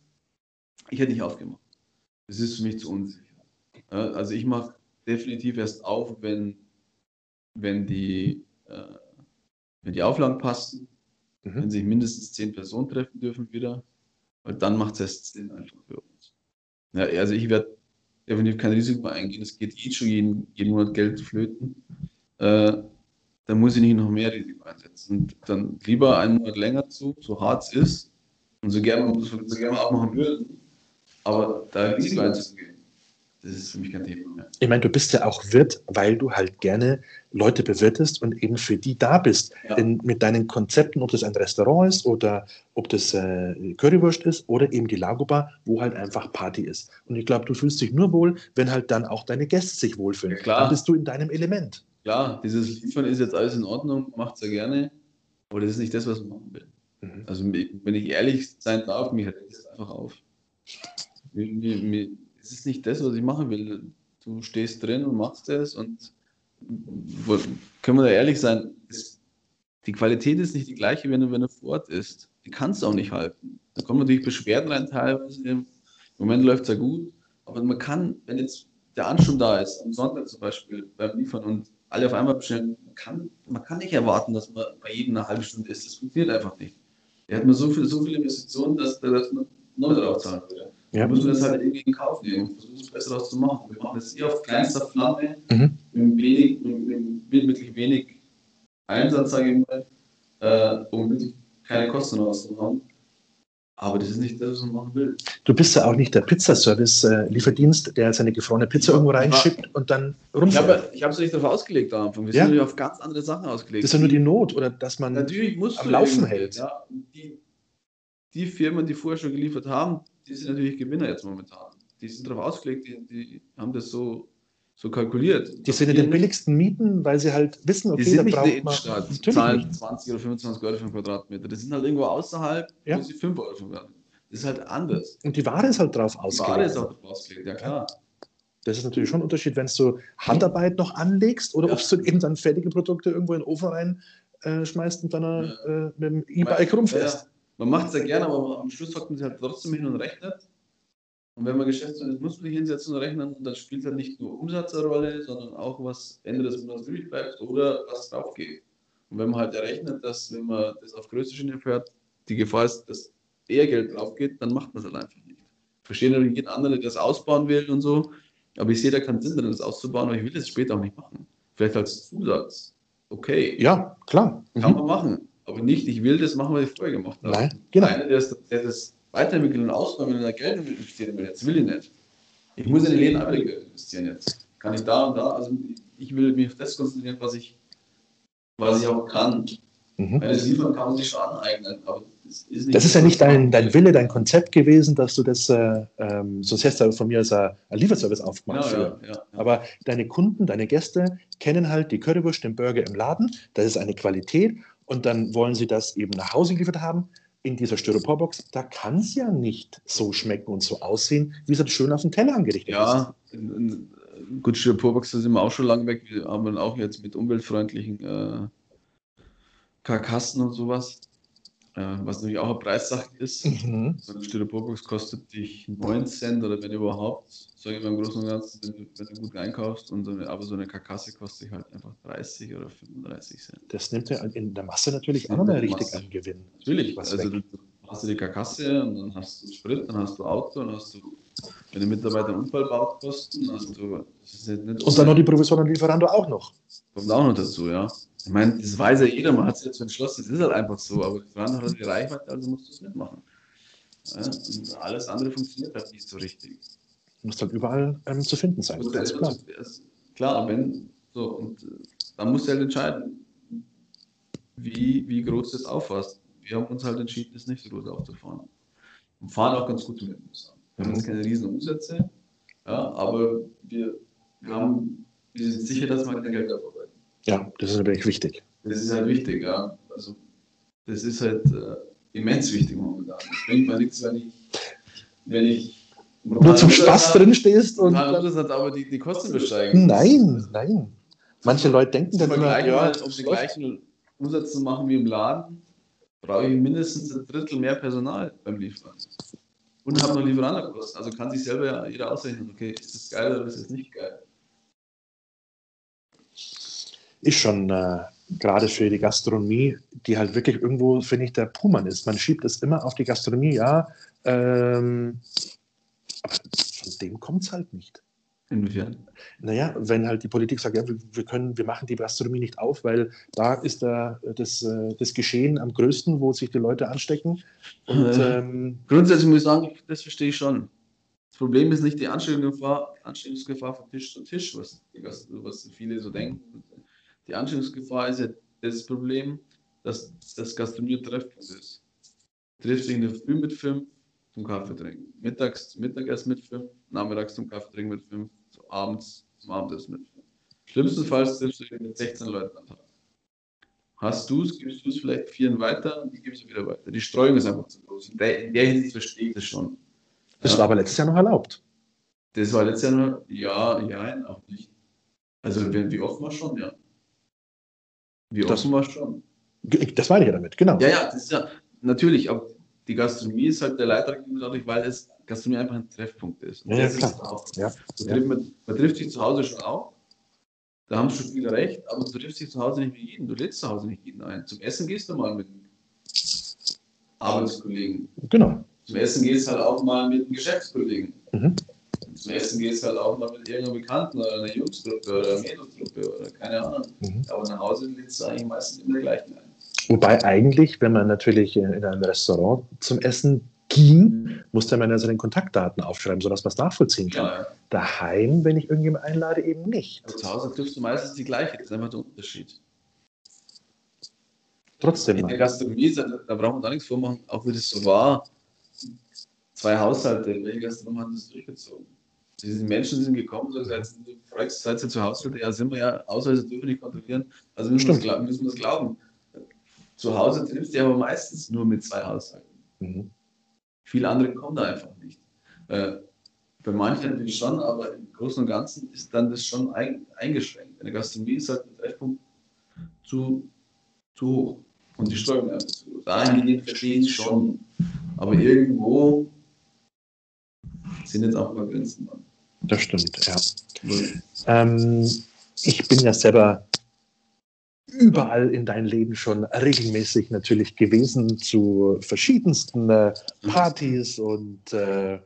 ich hätte nicht aufgemacht. Das ist für mich zu unsicher. Also ich mache definitiv erst auf, wenn, wenn, die, äh, wenn die Auflagen passen, wenn Mhm. sich mindestens zehn Personen treffen dürfen wieder, weil dann macht es erst Sinn einfach für uns. Ja, also ich werde definitiv kein Risiko mehr eingehen. Es geht eh schon jeden, jeden Monat Geld flöten. Äh, dann muss ich nicht noch mehr Risiko einsetzen. Und dann lieber einen Monat länger zu, so hart es ist und so gerne, so, gerne auch machen würden. Aber da Risiko einzugehen, das ist für mich kein Thema mehr. Ich meine, du bist ja auch Wirt, weil du halt gerne Leute bewirtest und eben für die da bist. Ja. In, mit deinen Konzepten, ob das ein Restaurant ist oder ob das äh, Currywurst ist oder eben die Lagobar, wo halt einfach Party ist. Und ich glaube, du fühlst dich nur wohl, wenn halt dann auch deine Gäste sich wohlfühlen. Ja, klar. Dann bist du in deinem Element. Klar, dieses Liefern ist jetzt alles in Ordnung, macht es ja gerne, aber das ist nicht das, was man machen will. Mhm. Also wenn ich ehrlich sein darf, mich regt es einfach auf. Mir, mir, mir, es ist nicht das, was ich machen will. Du stehst drin und machst das und wo, können wir da ehrlich sein, es, die Qualität ist nicht die gleiche, wenn du, wenn du vor Ort ist. Die kannst du auch nicht halten. Da kommen natürlich Beschwerden rein teilweise. Im Moment läuft es ja gut, aber man kann, wenn jetzt der Ansturm da ist, am Sonntag zum Beispiel beim Liefern und alle auf einmal bestellen, man kann, man kann nicht erwarten, dass man bei jedem eine halbe Stunde isst. Das funktioniert einfach nicht. Er hat mir so, viel, so viele Investitionen, dass, dass man mehr drauf zahlen würde. Ja. Müssen wir das halt irgendwie in Kauf nehmen versuchen, es besser daraus zu machen. Wir machen das hier auf kleinster Flamme, Mhm. mit, wenig, mit, mit wirklich wenig Einsatz, sage ich mal, äh, um wirklich keine Kosten rauszuhauen. Aber das ist nicht das, was man machen will. Du bist ja auch nicht der Pizzaservice-Lieferdienst, der seine gefrorene Pizza irgendwo reinschickt und dann Ich rumfährt. habe ich es nicht darauf ausgelegt am Anfang. Wir Ja. sind auf ganz andere Sachen ausgelegt. Das ist ja nur die Not oder dass man. Natürlich muss am Laufen hält. Ja, die, die Firmen, die vorher schon geliefert haben, die sind natürlich Gewinner jetzt momentan. Die sind darauf ausgelegt, die, die haben das so, so kalkuliert. Die sind in den billigsten Mieten, weil sie halt wissen, okay, Die sind da nicht in der braucht man. Innenstadt, die Natürlich zahlen nicht. 20 oder 25 Euro für einen Quadratmeter. Die sind halt irgendwo außerhalb, Ja. wo sie 5 Euro für einen Quadratmeter. Das ist halt anders. Und die Ware ist halt drauf Die Ware ausgelegt. ist auch darauf ausgelegt, ja klar. Das ist natürlich schon ein Unterschied, wenn du Handarbeit noch anlegst oder Ja. ob du eben dann fertige Produkte irgendwo in den Ofen rein äh, schmeißt und dann äh, mit dem E-Bike rumfährst. Ja, man macht es ja gerne, aber am Schluss hockt man sich halt trotzdem hin und rechnet. Und wenn man Geschäftsmann ist, muss man sich hinsetzen und rechnen und dann spielt halt nicht nur Umsatz eine Rolle, sondern auch, was Ende des Monats übrig bleibt oder was drauf geht. Und wenn man halt errechnet, dass, wenn man das auf größte Schiene fährt, die Gefahr ist, dass eher Geld drauf geht, dann macht man es halt einfach nicht. Ich verstehe natürlich jeden anderen, der das ausbauen will und so, aber ich sehe da keinen Sinn drin, das auszubauen, aber ich will das später auch nicht machen. Vielleicht als Zusatz. Okay, Ja, klar. kann Mhm. man machen. Aber nicht, ich will das machen, was ich vorher gemacht habe. Nein, genau. Einer, der das, der das weiterentwickeln und ausbauen will da Geld investieren will, jetzt will ich nicht. Ich muss in die Läden wieder Geld investieren jetzt. Kann ich da und da, also ich will mich auf das konzentrieren, was ich, was ich auch kann. Mhm. Weil das Liefern kann man sich schon aneignen, aber das ist. Das ist ja nicht dein, dein Wille, dein Konzept gewesen, dass du das, äh, ähm, sonst hättest du von mir als ein ein Lieferservice aufgemacht. Ja, ja, ja. Aber deine Kunden, deine Gäste kennen halt die Currywurst, den Burger im Laden. Das ist eine Qualität. Und dann wollen sie das eben nach Hause geliefert haben. In dieser Styroporbox, da kann es ja nicht so schmecken und so aussehen, wie es halt schön auf dem Teller angerichtet Ja, in, in, gut, Styroporbox, da sind wir auch schon lange weg. Wir haben auch jetzt mit umweltfreundlichen äh, Karkassen und sowas, äh, was natürlich auch eine Preissache ist. Mhm. So eine Styroporbox kostet dich 9 Cent oder wenn überhaupt, sage ich mal im Großen und Ganzen, wenn du, wenn du gut einkaufst. Und so eine, aber so eine Karkasse kostet dich halt einfach 30 oder 35 Cent. Das nimmt ja in der Masse natürlich auch nochmal richtig Masse. an Gewinn. Natürlich, Was also weg. du, hast du die Karkasse und dann hast du Sprit, dann hast du Auto, dann hast du, wenn der Mitarbeiter einen Unfall baut, Kosten, hast du, Und dann noch die Provision und Lieferando auch noch. Kommt auch noch dazu, ja. Ich meine, das weiß ja jeder, man hat es jetzt entschlossen, das ist halt einfach so, aber die Verhandlung hat die Reichweite, also musst du es mitmachen. Ja, und alles andere funktioniert halt nicht so richtig. Muss halt überall ähm, zu finden sein. Ganz klar. ist klar, wenn, so, und äh, dann musst du halt entscheiden, wie, wie groß du das auffasst. Wir haben uns halt entschieden, das nicht so groß aufzufahren. Und fahren auch ganz gut ich sagen. Wir haben jetzt keine riesen Umsätze, ja, aber wir, wir, haben, wir sind sicher, dass wir kein Geld abarbeiten. Ja, das ist natürlich wichtig. Das ist halt wichtig, ja. Also, das ist halt äh, immens wichtig momentan. Es bringt mir nichts, wenn ich, wenn ich Nur zum Spaß drin stehst und. dann- das hat aber die, die Kosten besteigen. Nein, nein. Manche Leute denken dann immer, ja, mal, um das den gleichen Umsatz zu machen wie im Laden, brauche ich mindestens ein Drittel mehr Personal beim Liefern. Und habe noch Lieferantenkosten. Also kann sich selber ja jeder ausrechnen, okay, ist das geil oder ist das nicht geil? Ist schon äh, gerade für die Gastronomie, die halt wirklich irgendwo, finde ich, der Puhmann ist. Man schiebt es immer auf die Gastronomie, ja. Ähm, aber von dem kommt es halt nicht. Inwiefern? Naja, wenn halt die Politik sagt, ja, wir, können, wir machen die Gastronomie nicht auf, weil da ist da das, äh, das Geschehen am größten, wo sich die Leute anstecken. Und Äh. ähm, Grundsätzlich muss ich sagen, das verstehe ich schon. Das Problem ist nicht die Ansteckungsgefahr, Ansteckungsgefahr von Tisch zu Tisch, was, was viele so denken. Die Ansteckungsgefahr ist ja das Problem, dass das Gastronomie Treffpunkt ist. Trifft sich in der Früh mit fünf zum Kaffee trinken. Mittags Mittagessen mit fünf, nachmittags zum Kaffee trinken mit fünf, so abends zum Abendessen mit fünf. Schlimmstenfalls triffst du dich mit 16 Leuten am Tag. Hast du es, gibst du es vielleicht vieren weiter und die gibst du wieder weiter. Die Streuung ist einfach zu groß. In der, in der Hinsicht verstehe ich das schon. das Ja. war aber letztes Jahr noch erlaubt. Das war letztes Jahr nur, ja, ja, auch nicht. Also wie, offen war schon, ja. Wie Das- offen war schon. Das meine ich ja damit, genau. Ja, ja, das ist ja natürlich, aber die Gastronomie ist halt der Leitregel dadurch, weil es Gastronomie einfach ein Treffpunkt ist. Und Ja, das ist klar. es auch. Ja, ja. trifft man, man trifft sich zu Hause schon auch. Da haben schon viele recht, aber du triffst dich zu Hause nicht mit jedem. Du lädst zu Hause nicht jeden ein. Zum Essen gehst du mal mit Arbeitskollegen. Genau. Zum Essen gehst halt auch mal mit einem Geschäftskollegen. Mhm. Zum Essen gehst halt auch mal mit irgendeiner Bekannten oder einer Jungstruppe oder einer Mädelstruppe oder keine Ahnung. Mhm. Aber nach Hause lädst du eigentlich meistens immer die gleichen ein. Wobei eigentlich, wenn man natürlich in, in einem Restaurant zum Essen ging, mhm. musste man ja seine Kontaktdaten aufschreiben, sodass man es nachvollziehen kann. Ja, ja. Daheim, wenn ich irgendjemand einlade, eben nicht. Also zu Hause triffst du meistens die gleiche, das ist einfach der Unterschied. Trotzdem. In der Gastronomie, da, da brauchen wir gar nichts vormachen, auch wie das so war. Zwei Haushalte, welche Gastronomie hat das durchgezogen? Diese Menschen sind gekommen, so gesagt, fragst, seid ihr zu Hause? Ja, sind wir ja, Ausweise dürfen wir nicht kontrollieren. Also müssen wir wir das glauben. Zu Hause triffst du aber meistens nur mit zwei Haushalten. Mhm. Viele andere kommen da einfach nicht. Äh, bei manchen natürlich schon, aber im Großen und Ganzen ist dann das schon ein, eingeschränkt. In der Gastronomie ist halt der Treffpunkt zu, zu hoch und die Steuern einfach zu hoch. Dahingehend verstehe ich schon. Aber irgendwo sind jetzt auch mal Grenzen dran. Das stimmt, ja. Ähm, ich bin ja selber überall in dein Leben schon regelmäßig natürlich gewesen zu verschiedensten äh, Partys und äh,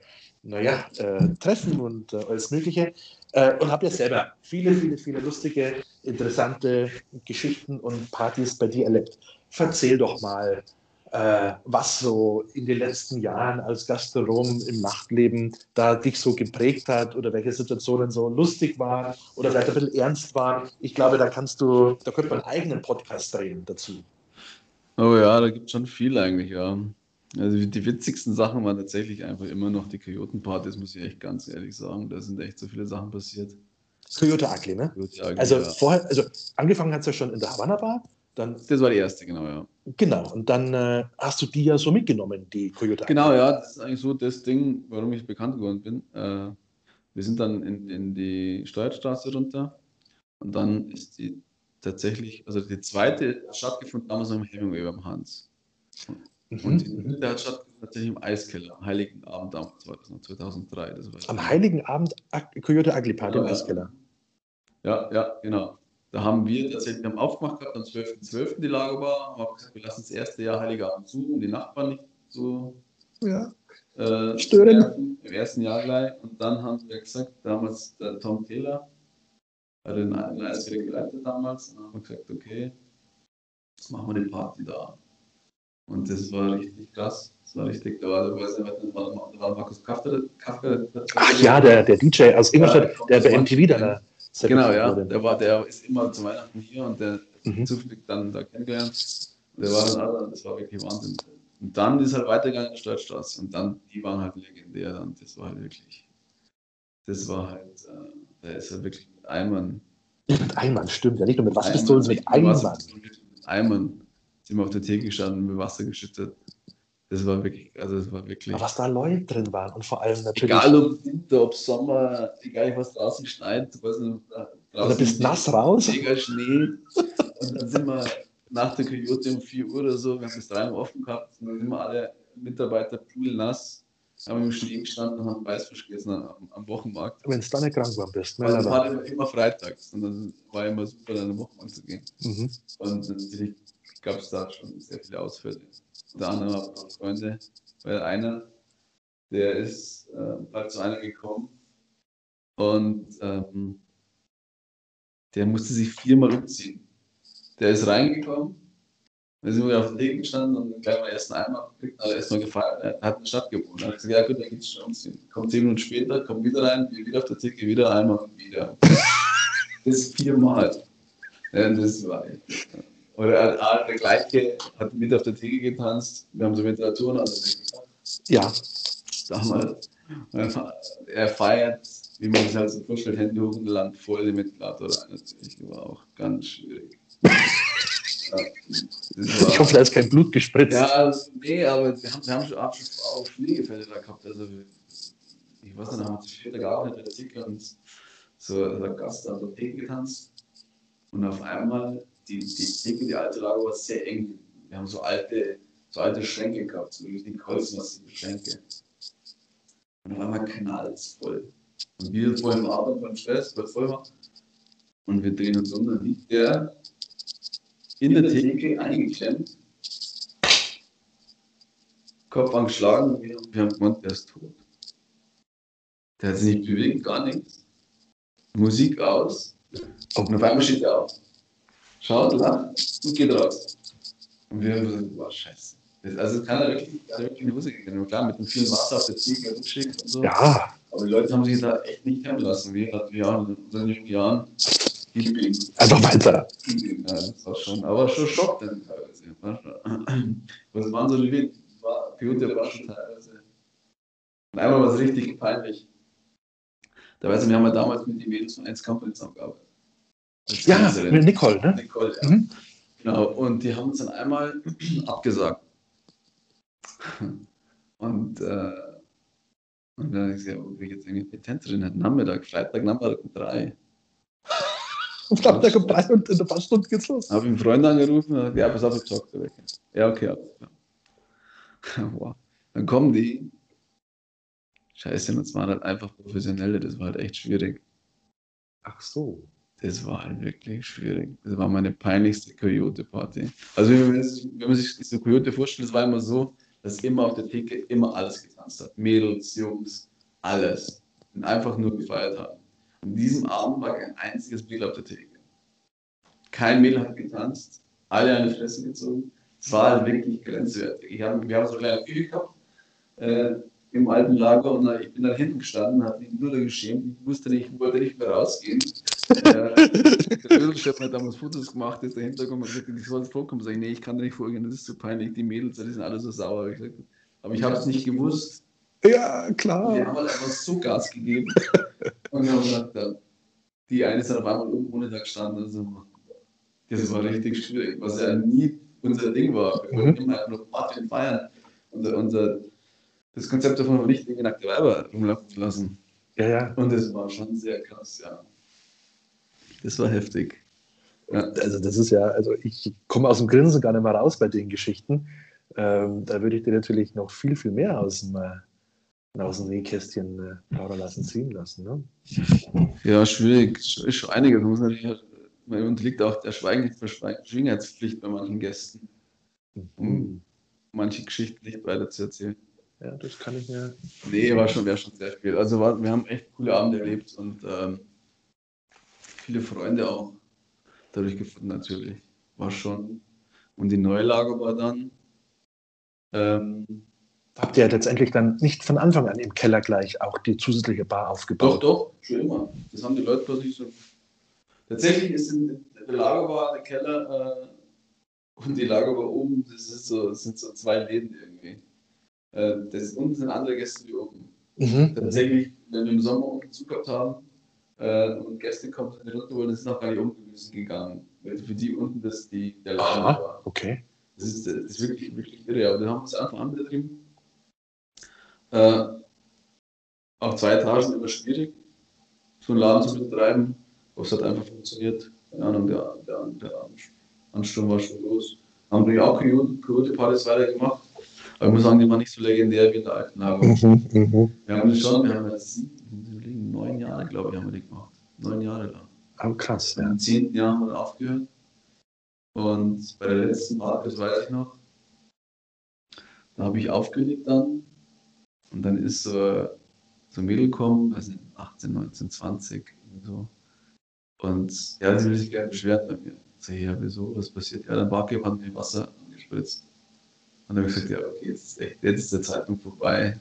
naja, äh, Treffen und äh, alles Mögliche. Äh, und habe ja selber viele, viele, viele lustige, interessante Geschichten und Partys bei dir erlebt. Verzähl doch mal, äh, was so in den letzten Jahren als Gastronom im Nachtleben da dich so geprägt hat oder welche Situationen so lustig waren oder vielleicht ein bisschen ernst waren. Ich glaube, da kannst du, da könnte man einen eigenen Podcast drehen dazu. Oh ja, da gibt es schon viel eigentlich, ja. Also die witzigsten Sachen waren tatsächlich einfach immer noch die Kojotenpartys, muss ich echt ganz ehrlich sagen. Da sind echt so viele Sachen passiert. Coyote Ugly, ne? Coyote Ugly, also ja. vorher, also angefangen hat es ja schon in der Havana Bar dann, das war die erste, genau, ja. Genau, und dann äh, hast du die ja so mitgenommen, die Toyota. Genau, ja, das ist eigentlich so das Ding, warum ich bekannt geworden bin. Äh, wir sind dann in, in die Steuerstraße runter und dann ist die tatsächlich, also die zweite hat stattgefunden damals noch im Hemingway beim Hans. Mhm. Und die dritte hat stattgefunden tatsächlich im Eiskeller, am Heiligen Abend damals, 2003. am Heiligen Abend Coyote Ugly Party ja, im Eiskeller. Ja, ja, genau. Da haben wir tatsächlich haben aufgemacht gehabt, am 12.12. .12. die Lagerbar, haben gesagt, wir lassen das erste Jahr Heiligabend zu, um die Nachbarn nicht zu ja. äh, stören. Im ersten Jahr gleich. Und dann haben wir gesagt, damals der Tom Taylor, hat den Eisberg geleitet damals, und dann haben wir gesagt, okay, jetzt machen wir die Party da. Und das war richtig krass. Das war richtig, da war, da war, da war Markus Kafka. Kafka Ach ja, der, der DJ aus Ingolstadt, der bei MTV da Genau, ja. Der, war, der ist immer zu Weihnachten hier und der mhm. zufällig dann da kennengelernt. Der war dann auch, das war wirklich Wahnsinn. Und dann ist halt weitergegangen in der Stadtstraße und dann, die waren halt legendär und das war halt wirklich, das war halt, äh, der ist halt wirklich mit Eimern. Mit Eimern, stimmt, ja nicht nur mit Wasserpistolen, mit Eimern. Mit Eimern sind wir auf der Theke gestanden, mit Wasser geschüttet. Das war wirklich, also das war wirklich. Aber was da Leute drin waren und vor allem natürlich. Egal ob Winter, ob Sommer, egal was draußen schneit, weiß nicht, Oder bist nass raus? Mega Schnee. und dann sind wir nach der Coyote um 4 Uhr oder so, wir haben bis 3 Uhr offen gehabt, und dann sind wir alle Mitarbeiter nass, haben im Schnee gestanden und haben Weißfisch gegessen am, am Wochenmarkt. Wenn du da nicht krank geworden bist, ne? Das war immer, immer freitags und dann war immer super, dann am Wochenmarkt zu gehen. Mhm. Und natürlich gab es da schon sehr viele Ausfälle unter anderem auch Freunde, weil einer, der ist äh, bald zu einer gekommen und ähm, der musste sich viermal umziehen. Der ist reingekommen, dann sind wir auf der Theke gestanden und gleich mal erst einen Eimer gekriegt, also erstmal gefallen, er hat in der Stadt gewohnt. Er hat gesagt, ja gut, dann geht's schon umziehen. Kommt zehn Minuten später, kommt wieder rein, wieder auf der Theke, wieder einmal und wieder. das viermal. Ja, das war echt. Oder der gleiche hat mit auf der Theke getanzt. Wir haben so Ventilatoren an der Theke Ja. Damals. Er feiert, wie man sich halt so vorstellt, Hände hoch und Land voll den Ventilator rein. Natürlich war auch ganz schwierig. Ja, ich hoffe, da ist kein Blut gespritzt. Ja, nee, aber wir haben, wir haben schon auch Schneegefälle da gehabt. Also, ich weiß nicht, da haben wir viert gearbeitet in der Theke und so der Gast der Theke getanzt. Und auf einmal die, die Theke, die alte Lager war sehr eng. Wir haben so alte, so alte Schränke gehabt, so richtig holzmassive Schränke. Und auf einmal knallt es voll. Und wir vor dem Abend beim Stress, bei voll Und wir drehen uns um, dann liegt der in der Theke eingeklemmt, Kopf angeschlagen und wir haben gemeint, der ist tot. Der hat sich nicht bewegt, gar nichts. Musik aus. Und auf einmal steht er auf. Schaut, lacht und geht raus. Und wir haben gesagt, boah, scheiße. Also kann er wirklich, wirklich in die Hose gegangen. Klar, mit dem vielen Wasser auf der Ziege und so. Ja, Aber die Leute haben sich da echt nicht hemmen lassen. Wir hatten ja in unseren jungen Jahren einfach weiter. Keeping. Ja, das war schon, aber schon Schock dann teilweise. Was waren so die war, Peyote war schon teilweise. Und einmal war es richtig peinlich. Da weiß ich, wir haben ja damals mit den Mädels von 1 Company zusammengearbeitet. Als Ja, Nicole, ne? Nicole, ja. Mhm. Genau, und die haben uns dann einmal abgesagt. Und, äh, und dann habe ich gesagt, ob wir jetzt irgendwie Tänzerin hätten. Nachmittag, Freitag, Nachmittag um drei. Und dann der rein und in ein paar Stunden geht's los. Habe ich einen Freund angerufen und gesagt, ja, pass auf, ich zock weg. Ja, okay, alles klar. wow. Dann kommen die. Scheiße, und das waren halt einfach Professionelle, das war halt echt schwierig. Ach so. Das war halt wirklich schwierig. Das war meine peinlichste Coyote-Party. Also wenn man, sich, wenn man sich diese Coyote vorstellt, das war immer so, dass immer auf der Theke immer alles getanzt hat. Mädels, Jungs, alles. Und einfach nur gefeiert haben. An diesem Abend war kein einziges Mädel auf der Theke. Kein Mädel hat getanzt, alle eine Fresse gezogen. Es war halt wirklich grenzwertig. Ich hab, wir haben so eine kleine Küche gehabt äh, im alten Lager und ich bin da hinten gestanden, habe mich nur da geschämt. Ich wusste nicht, wollte nicht mehr rausgehen. der Ödelchef hat damals Fotos gemacht, ist dahinter gekommen und gesagt, ich soll vorkommen. Sag ich, nee, ich kann da nicht vorgehen, das ist zu peinlich. Die Mädels, die sind alle so sauer. Ich gesagt, aber ich habe es nicht gewusst. Ja, Die klar. haben halt einfach so Gas gegeben. Und dann haben wir gesagt, ja, die eine ist dann auf einmal oben ohne da gestanden. Also, das war richtig schwierig, was ja nie unser Ding war. Wir wollten immer einfach nur Party und feiern. Unser, unser, das Konzept davon war nicht, nackte Weiber rumlaufen zu lassen. Ja, ja. Und das war schon sehr krass, ja. Das war heftig. Ja. Also das ist ja, also ich komme aus dem Grinsen gar nicht mehr raus bei den Geschichten. Ähm, da würde ich dir natürlich noch viel, viel mehr aus dem, äh, aus dem Nähkästchen äh, plaudern lassen, ziehen lassen. Ne? Ja, schwierig. Ist schon einiges. Man muss natürlich, man unterliegt auch der Schweigen- Verschwiegenheitspflicht bei manchen Gästen, Mhm. manche Geschichten nicht weiter zu erzählen. Ja, das kann ich mir. Nee, war schon, wäre schon sehr viel. Also war, wir haben echt coole Abende erlebt und ähm, viele Freunde auch dadurch gefunden natürlich. War schon. Und die Neulager war dann. Ähm, Habt ihr letztendlich dann nicht von Anfang an im Keller gleich auch die zusätzliche Bar doch, aufgebaut? doch, schon immer. Das haben die Leute plötzlich so. Tatsächlich ist in, der Lagerbar, der Keller äh, und die Lagerbar oben, das, ist so, das sind so zwei Läden irgendwie. Äh, das unten sind andere Gäste wie oben. Mhm. Tatsächlich, wenn wir im Sommer unten Zug gehabt haben äh, und Gäste kommen, die runter wollen, sind noch gar nicht umgewesen gegangen. Weil für die unten das die, der Laden Aha, war. okay. Das ist, das ist wirklich, wirklich irre. Aber wir haben uns Anfang an betrieben. Äh, auf zwei Etagen immer schwierig, so einen Laden zu betreiben. Aber es hat einfach funktioniert. Keine Ahnung, der, der, der Ansturm war schon groß. Haben wir auch Coyote-Partys weitergemacht. Aber ich muss sagen, die waren nicht so legendär wie in der alten Lager. Mhm, mhm. Wir haben das schon, wir haben jetzt sieben, neun Jahre, glaube ich, haben wir die gemacht. Neun Jahre lang. Aber krass, ja. Im zehnten Jahr haben wir dann aufgehört. Und bei der letzten Party, das weiß ich noch, da habe ich aufgelegt dann. Und dann ist so, so ein Mädel gekommen, weiß nicht, 18, 19, 20, irgendwie so. Und ja, sie will sich gerne beschweren bei mir. Ich sage, ja, wieso, was passiert? Ja, der Barkeeper hat mir Wasser angespritzt. Und dann habe ich gesagt, ja, okay, jetzt ist, echt, jetzt ist der Zeitpunkt vorbei,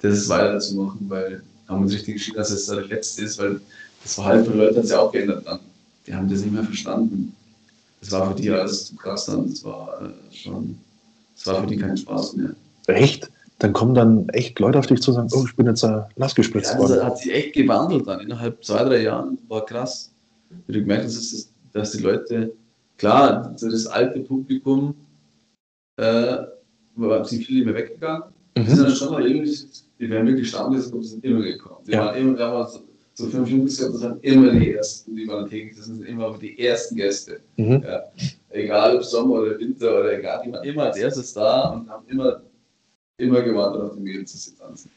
das weiterzumachen, weil haben uns richtig entschieden, dass es der letzte ist, weil das Verhalten von Leuten hat sich auch geändert dann. Die haben das nicht mehr verstanden. Das war für die alles zu krass dann. Das war äh, schon, das war für die kein Spaß mehr. Echt? Dann kommen dann echt Leute auf dich zu und sagen, oh, ich bin jetzt äh, gespritzt Ja, also worden. hat sich echt gewandelt dann. Innerhalb zwei, drei Jahren war krass. Wie du gemerkt hast, dass, die Leute, klar, so das alte Publikum, äh, sind viele mehr weggegangen. Die sind Mhm. dann schon noch irgendwie, die wären wirklich Stammgäste und sind immer gekommen. Die Ja. waren immer, wir haben so, so fünf Jungs gehabt, das waren immer die ersten, die waren täglich, das sind immer die ersten Gäste. Mhm. Ja. Egal ob Sommer oder Winter oder egal, die waren immer als erstes da und haben immer, immer gewartet auf die Mädels, sie tanzen.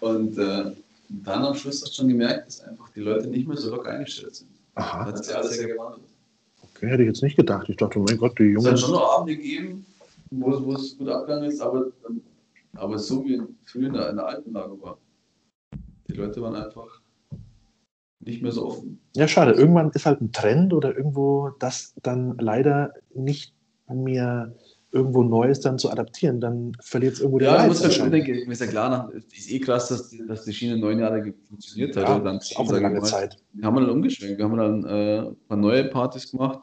Und äh, dann am Schluss hast du schon gemerkt, dass einfach die Leute nicht mehr so locker eingestellt sind. Aha, hat sich alles sehr gewandelt. okay, hätte ich jetzt nicht gedacht. Ich dachte, mein Gott, die Es hat Jungen. schon noch Abende gegeben, wo es, wo es gut abgegangen ist, aber, aber so wie früher in der, in der alten Lage war. Die Leute waren einfach nicht mehr so offen. Ja, schade. Irgendwann ist halt ein Trend oder irgendwo das dann leider nicht mehr irgendwo Neues dann zu adaptieren, dann verliert es irgendwo den ja, Reiz. Ja, muss halt denken, mir ist ja klar, nach, ist eh krass, dass, die, dass die Schiene neun Jahre funktioniert hat. Ja, dann ist auch eine lange mal, Zeit. Wir haben dann umgeschwenkt, wir haben dann äh, ein paar neue Partys gemacht,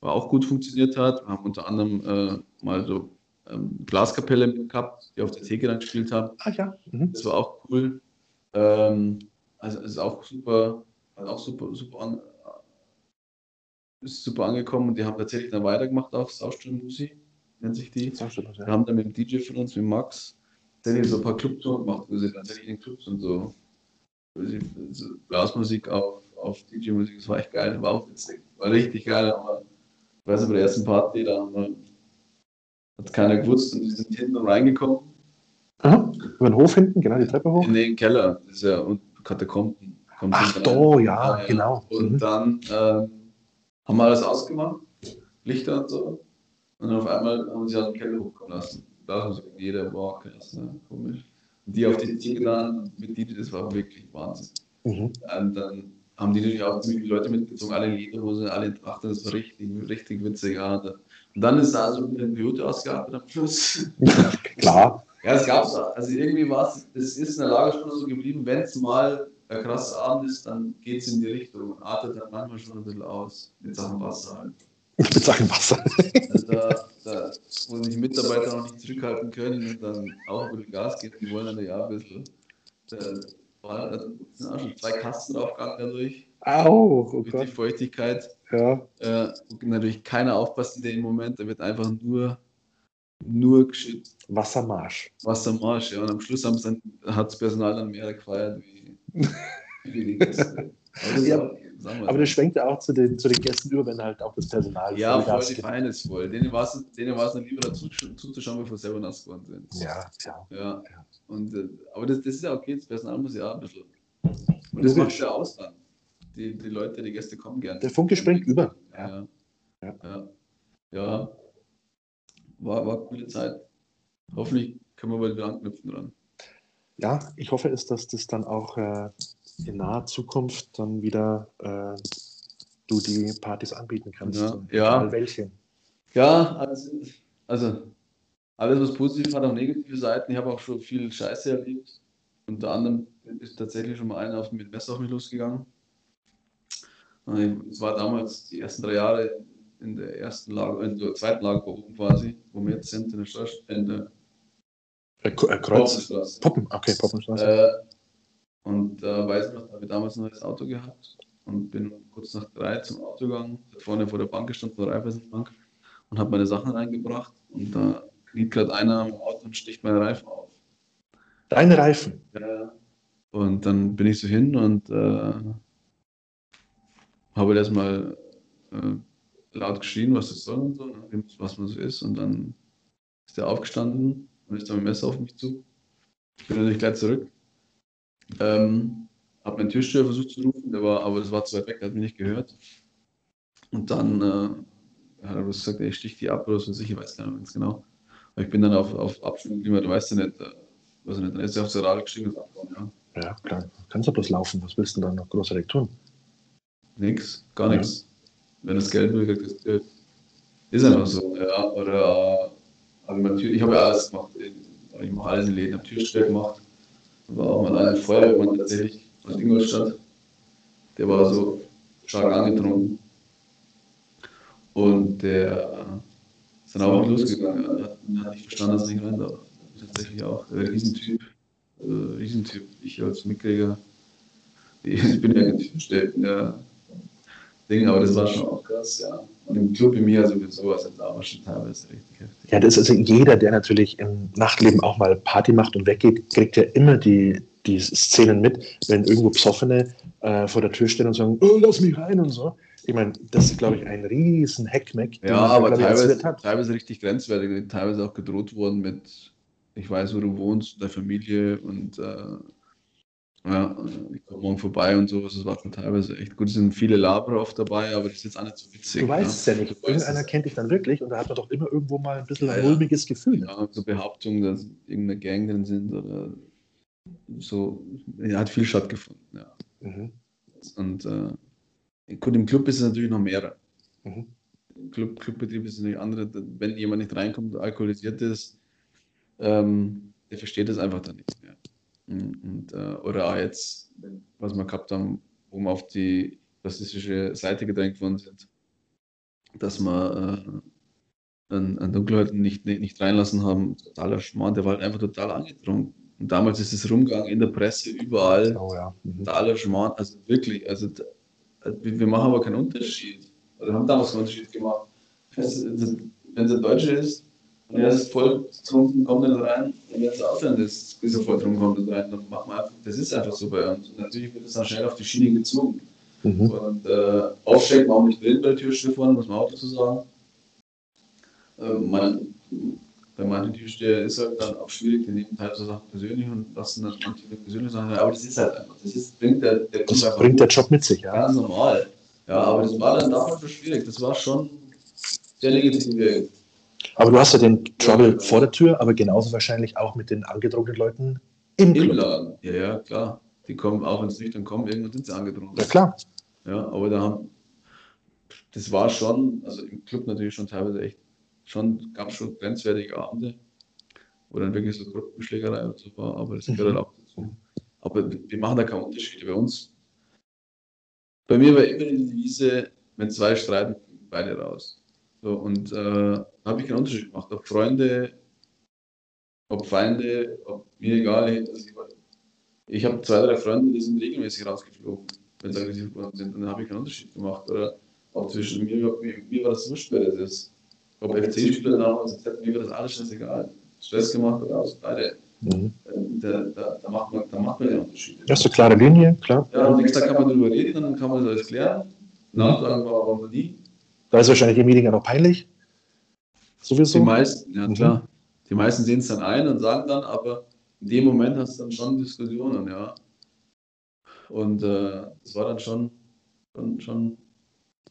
was auch gut funktioniert hat. Wir haben unter anderem äh, mal so ähm, Glaskapelle gehabt, die auf der Theke dann gespielt haben. Ach ja. Mhm. Das war auch cool. Ähm, also es ist auch super, hat auch super, super an, ist super angekommen und die haben tatsächlich dann weitergemacht auf Saustrom Musik nennt sich die. Ja. Wir haben dann mit dem DJ von uns, mit Max, dann so ein paar Clubtouren gemacht, wo sie tatsächlich in Clubs und so, so Blasmusik auf, auf DJ-Musik, das war echt geil, war auch witzig, war richtig geil, aber ich weiß nicht, bei der ersten Party, da hat keiner gewusst und die sind hinten reingekommen. Aha. Über den Hof hinten, genau, die Treppe hoch? In den Keller, das ist ja und Katakomben. Ach da, ja, ja, genau. Und mhm. dann ähm, haben wir alles ausgemacht, Lichter und so. Und dann auf einmal haben sie aus dem Keller hochkommen lassen. Da haben sie jeder, boah, krass, ne? komisch. Und die auf die Ziege dann mit die, das war wirklich Wahnsinn. Mhm. Und dann haben die natürlich auch ziemlich viele Leute mitgezogen, alle in Lederhosen, alle in Trachten, das war richtig, richtig witzig. Ja. Und dann ist da so ein Coyote ausgeatmet am Schluss. Klar. Ja, es gab es. Also irgendwie war es, es ist in der Lagerstunde so geblieben, wenn es mal ein krasser Abend ist, dann geht es in die Richtung und artet dann manchmal schon ein bisschen aus mit Sachen Wasser halt. Mit Sachen Wasser. Also da, da, wo sich Mitarbeiter noch nicht zurückhalten können und dann auch ein bisschen Gas geben, die wollen dann ja ein bisschen. Da war, da sind auch schon zwei Kasten draufgegangen dadurch. Au, oh Durch die Feuchtigkeit. Ja. Äh, natürlich keiner aufpasst in dem Moment, da wird einfach nur, nur geschützt. Wassermarsch. Wassermarsch, ja. Und am Schluss dann, hat das Personal dann mehr gefeiert wie, wie die Gäste. ja, aber das schwenkt ja auch zu den, zu den Gästen über, wenn halt auch das Personal. Ja, voll die Feine ist voll. Denen war es denen dann lieber dazu zuzuschauen, bevor sie selber nass geworden sind. Ja, ja. ja. Und, äh, aber das, das ist ja okay, das Personal muss ja auch ein bisschen. Und das, das macht ja aus dann. Die, die Leute, die Gäste kommen gerne. Der Funke springt über. Ja. Ja. ja. ja. War, war eine coole Zeit. Hoffentlich können wir bald wieder anknüpfen dran. Ja, ich hoffe es, dass das dann auch äh, in naher Zukunft dann wieder äh, du die Partys anbieten kannst. Ja, ja. welche. Ja, also, also alles, was positiv hat, auch negative Seiten. Ich habe auch schon viel Scheiße erlebt. Unter anderem ist tatsächlich schon mal einer auf, mit Messer auf mich losgegangen. Es war damals die ersten drei Jahre in der ersten Lage, in der zweiten Lage oben quasi, wo wir jetzt sind, in der, Straße, in der äh, Kreuz. Poppen, okay, Poppenstraße. Äh, und äh, weiß ich noch, da habe ich damals ein neues Auto gehabt und bin kurz nach drei zum Auto gegangen, vorne vor der Bank gestanden, der Raiffeisenbank, und habe meine Sachen reingebracht. Und da kniet gerade einer am Auto und sticht meine Reifen auf. Deine Reifen? Ja. Und dann bin ich so hin und äh, habe erstmal äh, laut geschrien, was das soll und so, ne, was man so ist. Und dann ist er aufgestanden und ist dann mit dem Messer auf mich zu. Ich bin natürlich gleich zurück ähm, habe meinen Türsteher versucht zu rufen, der war, aber das war zu weit weg, der hat mich nicht gehört. Und dann äh, hat er gesagt, ich stich die ab oder so, sicher weiß keiner ganz genau. Aber ich bin dann auf, auf Abschwung geblieben, du weißt ja nicht, äh, was nicht, dann ist er auf der Radl gestiegen und abgehauen, ja. Ja, klar. Kannst du bloß laufen, was willst du dann noch großartig tun? Nix, gar nichts. Ja. Wenn das Geld will, kriegt das Geld. Ist einfach so, ja. Oder, äh, also ich habe ja alles gemacht, ich mache alles in Läden, habe Türsteher gemacht, war auch mal ein Feuerwehrmann tatsächlich aus Ingolstadt. Der war so stark angetrunken. Und der ist dann auch losgegangen. Er hat, hat nicht verstanden, dass er nicht rein darf. Tatsächlich auch. Ein Riesentyp. Äh, Riesentyp. Ich als Mitkriger. Ich bin ja gestellt. Ja. Ding, aber das war schon auch krass, ja. Und im Club in mir sowieso, also da war schon teilweise richtig heftig. Ja, das ist also jeder, der natürlich im Nachtleben auch mal Party macht und weggeht, kriegt ja immer die, die Szenen mit, wenn irgendwo Psoffene äh, vor der Tür stehen und sagen, oh, lass mich rein und so. Ich meine, das ist, glaube ich, ein riesen Heckmeck. Ja, aber teilweise, teilweise richtig grenzwertig, teilweise auch gedroht worden mit, ich weiß, wo du wohnst, der Familie und äh, ja, ich komme morgen vorbei und sowas. Das war schon teilweise echt gut. Es sind viele Laber oft dabei, aber das ist jetzt auch nicht so witzig. Du weißt es ja nicht. Irgendeiner kennt dich dann wirklich und da hat man doch immer irgendwo mal ein bisschen ein mulmiges Gefühl. Ja, so Behauptungen, dass irgendeine Gang drin sind oder so, ja, hat viel stattgefunden, ja. Mhm. Und äh, gut, im Club ist es natürlich noch mehr. Mhm. Im Club, Clubbetrieb ist es natürlich andere, wenn jemand nicht reinkommt, alkoholisiert ist, ähm, der versteht das einfach dann nicht mehr. Und, äh, oder auch jetzt, was wir gehabt haben, wo wir auf die rassistische Seite gedrängt worden sind, dass wir äh, einen, einen Dunkelhäutigen nicht, nicht, nicht reinlassen haben, totaler Schmarrn, der war halt einfach total angetrunken. Und damals ist es rumgegangen in der Presse, überall, Oh ja. Mhm. totaler Schmarrn, also wirklich, also da- wir machen aber keinen Unterschied. Oder haben damals keinen Unterschied gemacht. Wenn es ein Deutscher ist und er ist voll betrunken, kommt er rein, und wenn es ein Ausländer ist, ist er voll betrunken, kommt er rein, dann machen wir einfach, das ist einfach so bei uns. Und natürlich wird es dann schnell auf die Schiene gezogen. Mhm. Und äh, aufstecken wir auch nicht drin bei der Türsteher vorne, muss man auch dazu sagen. Äh, man, bei manchen Türsteher ist halt dann auch schwierig, die nehmen teilweise Sachen persönlich und lassen dann manche persönlich Sachen, aber das ist halt einfach, das ist, bringt der, der Das einfach bringt der Job mit sich, ja. ganz normal. Ja, aber das war dann damals schon schwierig, das war schon sehr legitim. Aber du hast ja den Trouble vor der Tür, aber genauso wahrscheinlich auch mit den angedruckten Leuten im Im Club. Laden, ja, ja, klar. Die kommen, auch wenn es nüchtern kommen, irgendwann sind sie angedrungen. Ja klar. Ja, aber da haben, das war schon, also im Club natürlich schon teilweise echt, schon, gab schon grenzwertige Abende, wo dann wirklich so Gruppenschlägerei und so war, aber das gehört halt auch dazu. Aber wir machen da keine Unterschiede. Bei uns, bei mir war immer die Devise, wenn zwei streiten, beide raus. So, und äh, habe ich keinen Unterschied gemacht. Ob Freunde, ob Feinde, ob mir egal. Ich habe zwei, drei Freunde, die sind regelmäßig rausgeflogen, wenn sie aggressiv geworden sind. Und dann habe ich keinen Unterschied gemacht. Oder auch zwischen mir, mir, mir war das wurscht, wer das ist. Ob FC-Spieler damals, etc., mir war das alles scheißegal. Stress gemacht oder aus, beide. Mhm. Äh, Da, da, da, macht man, da macht man den Unterschied. Ja, so klare Linie, klar. Ja, und nächsten Tag kann man darüber reden, dann kann man das alles klären. Nachfragen war aber nie. Da ist wahrscheinlich im Meeting ja noch peinlich. Sowieso. Die meisten, ja Mhm. klar. Die meisten sehen es dann ein und sagen dann, aber in dem Moment hast du dann schon Diskussionen, ja. Und äh, das war dann schon, schon, schon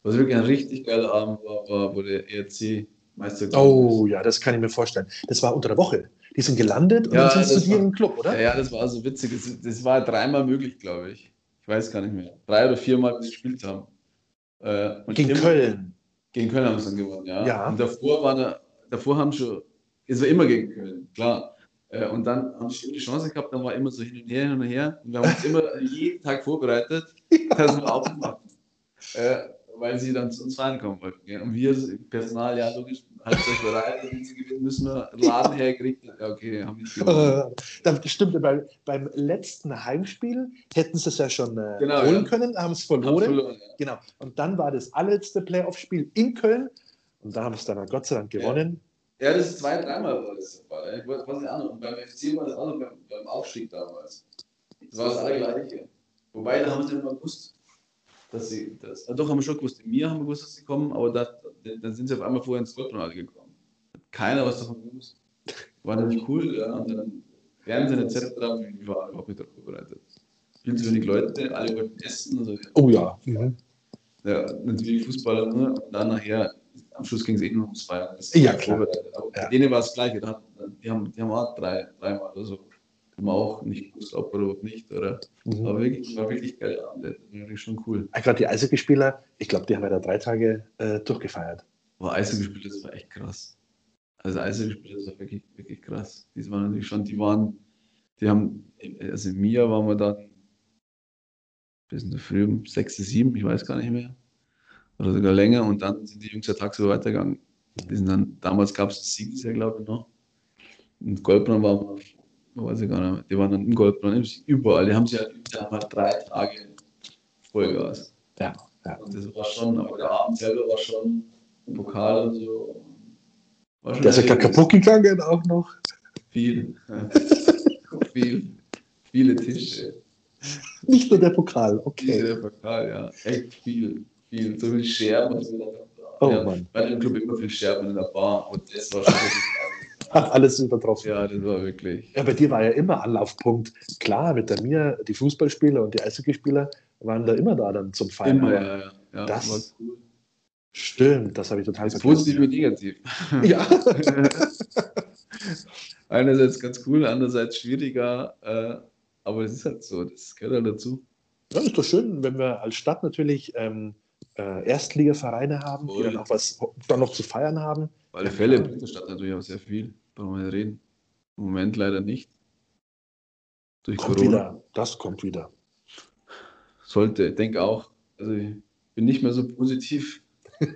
was wirklich ein richtig geiler Abend war, war wo der ERC Meister Oh ja, das kann ich mir vorstellen. Das war unter der Woche. Die sind gelandet und Ja, dann sind zu dir im Club, oder? Ja, ja, das war so witzig. Das, das war dreimal möglich, glaube ich. Ich weiß gar nicht mehr. Drei oder viermal, bis wir gespielt haben. Äh, Gegen immer- Köln. Gegen Köln haben wir es dann gewonnen, ja. Ja. Und davor war da, davor haben schon, es war immer gegen Köln, klar. Äh, Und dann haben sie die Chance gehabt, dann war immer so hin und her, hin und her. Und wir haben uns immer jeden Tag vorbereitet, dass wir aufmachen. Äh, weil sie dann zu uns reinkommen wollten. gell. Und wir, das Personal, ja, logisch, haltet euch bereit, wenn sie gewinnen, müssen wir Laden hergerichtet. Ja, okay, haben nicht gewonnen. Äh, stimmt, bei, beim letzten Heimspiel hätten sie es ja schon äh, Genau, holen ja. können, haben es verloren. verloren, ja. Genau. Und dann war das allerletzte Playoff-Spiel in Köln. Und da haben es dann Gott sei Dank gewonnen. Ja, das ist zwei, dreimal war das der Fall. Ich weiß nicht anders. Und beim FC war das auch noch beim, beim Aufstieg damals. Das war das Allergleiche. Wobei, da haben sie mal gewusst, dass sie das. Doch, haben wir schon gewusst. In mir haben wir gewusst, dass sie kommen, aber da, dann sind sie auf einmal vorher ins Goldfinale gekommen. Keiner was davon gewusst. War nämlich cool, ja. Und dann Fernsehen etc. Wir waren überhaupt nicht darauf vorbereitet. Viel zu wenig Leute, alle wollten essen. Also, Oh ja. Mhm. ja, natürlich Fußballer, ne? Und dann nachher, am Schluss ging es eh nur ums Feiern. Das Ja, war klar. Aber Ja. denen war es gleich. Die, haben, die haben auch drei, dreimal oder so. Wir auch nicht gewusst, ob oder ob nicht. Oder? Mhm. Aber wirklich, war wirklich geil. Abend. Das war wirklich schon cool. Ah, Gerade die Eishockeyspieler, ich glaube, die haben ja da drei Tage äh, durchgefeiert. Aber Eishockey gespielt, das war echt krass. Also Eishockey gespielt, das war wirklich, wirklich krass. Die waren natürlich schon, die waren, die haben, also in Mia waren wir dann bis in der Früh um sechs, sieben, ich weiß gar nicht mehr. Oder sogar länger und dann sind die Jungs ja tagsüber weitergegangen. Die sind dann, damals gab es Sieges ja, glaube ich, noch. Und Goldbrand wir, weiß ich gar nicht mehr. Die waren dann im Goldbrand, überall. Die haben sich halt die haben halt drei Tage Vollgas. Ja, ja. Und das war schon, aber der Abend selber war schon im Pokal und so. War schon Der ist ja kaputt gegangen auch noch. Viel. viel. Viele Tische. Nicht nur der Pokal, okay. der Pokal, ja. Echt viel. Viel. So viel Scherben. So. Oh ja, Mann. Bei dem Club immer viel Scherben in der Bar. Und das war schon wirklich. Hat alles übertroffen. ja, das war wirklich. Ja, bei dir war ja immer Anlaufpunkt. Klar, mit der mir, die Fußballspieler und die Eishockeyspieler waren da immer da dann zum Feiern. Immer, ja, ja. ja das- war cool. Stimmt, das habe ich total Das Positiv wie negativ. Ja. Einerseits ganz cool, andererseits schwieriger, äh, aber das ist halt so, das gehört halt dazu. Ja, ist doch schön, wenn wir als Stadt natürlich ähm, äh, Erstligavereine haben, die Voll. dann auch was dann noch zu feiern haben. Auf alle Fälle bringt der Stadt natürlich auch sehr viel. Brauchen wir reden. Im Moment leider nicht. Durch Kommt Corona. wieder, das kommt wieder. Sollte, ich denke auch. Also ich bin nicht mehr so positiv.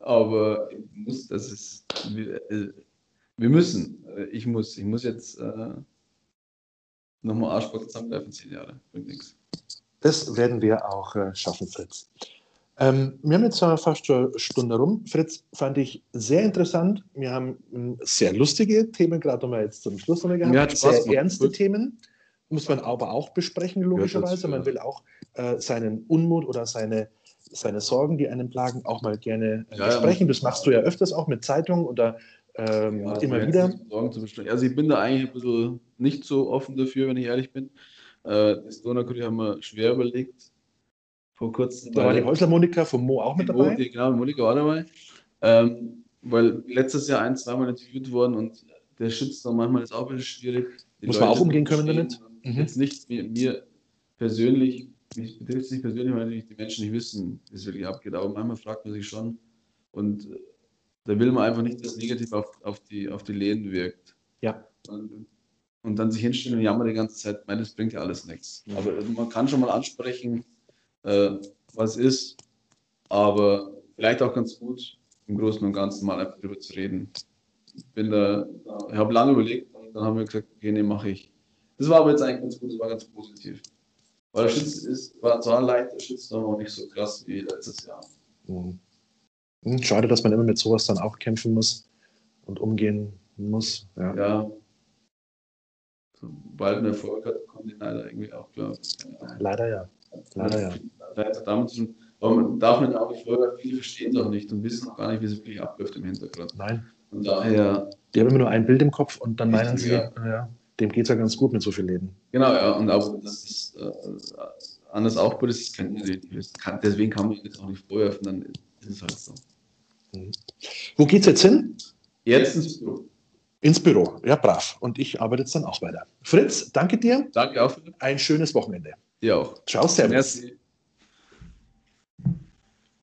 Aber ich muss, das ist, wir, äh, wir müssen, ich muss, ich muss jetzt äh, nochmal Arschbock zusammengreifen, zehn Jahre, bringt nichts. Das werden wir auch äh, schaffen, Fritz. Ähm, wir haben jetzt fast schon eine Stunde rum. Fritz, fand ich sehr interessant. Wir haben ähm, sehr lustige Themen, gerade nochmal jetzt zum Schluss nochmal gehabt. Spaß sehr ernste Gut. Themen. Muss man aber auch besprechen, logischerweise. Man ja. will auch äh, seinen Unmut oder seine, seine Sorgen, die einen plagen, auch mal gerne äh, Ja, ja. besprechen. Das machst du ja öfters auch mit Zeitungen oder ähm, Ja, immer jetzt wieder. Sorgen zu besprechen. Also ich bin da eigentlich ein bisschen nicht so offen dafür, wenn ich ehrlich bin. Äh, das Donaukurier haben wir schwer überlegt. Vor kurzem. Da war die Häusler-Monika vom Mo auch mit dabei. Mo- die- Genau, Monika war dabei. Ähm, weil letztes Jahr ein, zweimal interviewt worden und der Shitstorm manchmal ist auch ein bisschen schwierig. Die Muss man Leute auch umgehen können damit? Mhm. Jetzt nicht mir, mir persönlich, mich betrifft es nicht persönlich, weil die Menschen nicht wissen, wie es wirklich abgeht. Aber manchmal fragt man sich schon. Und äh, da will man einfach nicht, dass negativ auf, auf, die, auf die Läden wirkt. Ja. Und, und dann sich hinstellen und jammern die ganze Zeit, mein, das bringt ja alles nichts. Mhm. Aber man kann schon mal ansprechen, äh, was ist, aber vielleicht auch ganz gut, im Großen und Ganzen mal einfach drüber zu reden. Ich bin da, ich habe lange überlegt und dann haben wir gesagt, okay, nee, mache ich. Das war aber jetzt eigentlich ganz gut, das war ganz positiv. Weil der Schütz ist, war zwar leicht, der Shitstorm auch nicht so krass wie letztes Jahr. Mhm. Hm, Schade, dass man immer mit sowas dann auch kämpfen muss und umgehen muss. Ja. Ja. Sobald ein Erfolg hat, kommt die leider irgendwie auch klar. Ja. Leider ja. Leider ja. Hat damit tun. Aber man darf nicht auch nicht vorher, viele verstehen es auch nicht und wissen auch gar nicht, wie es wirklich abläuft im Hintergrund. Nein. Und daher, Die haben immer nur ein Bild im Kopf und dann meinen sie, ja. ja. dem geht es ja ganz gut mit so vielen Läden. genau, ja, und auch, dass es äh, anders aufgebaut ist, das kennt man nicht. Das kann, deswegen kann man das auch nicht vorwerfen, dann ist es halt so. Wo geht's jetzt hin? Jetzt ins Büro. Ins Büro. Ja, brav. Und ich arbeite jetzt dann auch weiter. Fritz, danke dir. Danke auch. Ein schönes Wochenende. Dir auch. Ciao, Servus.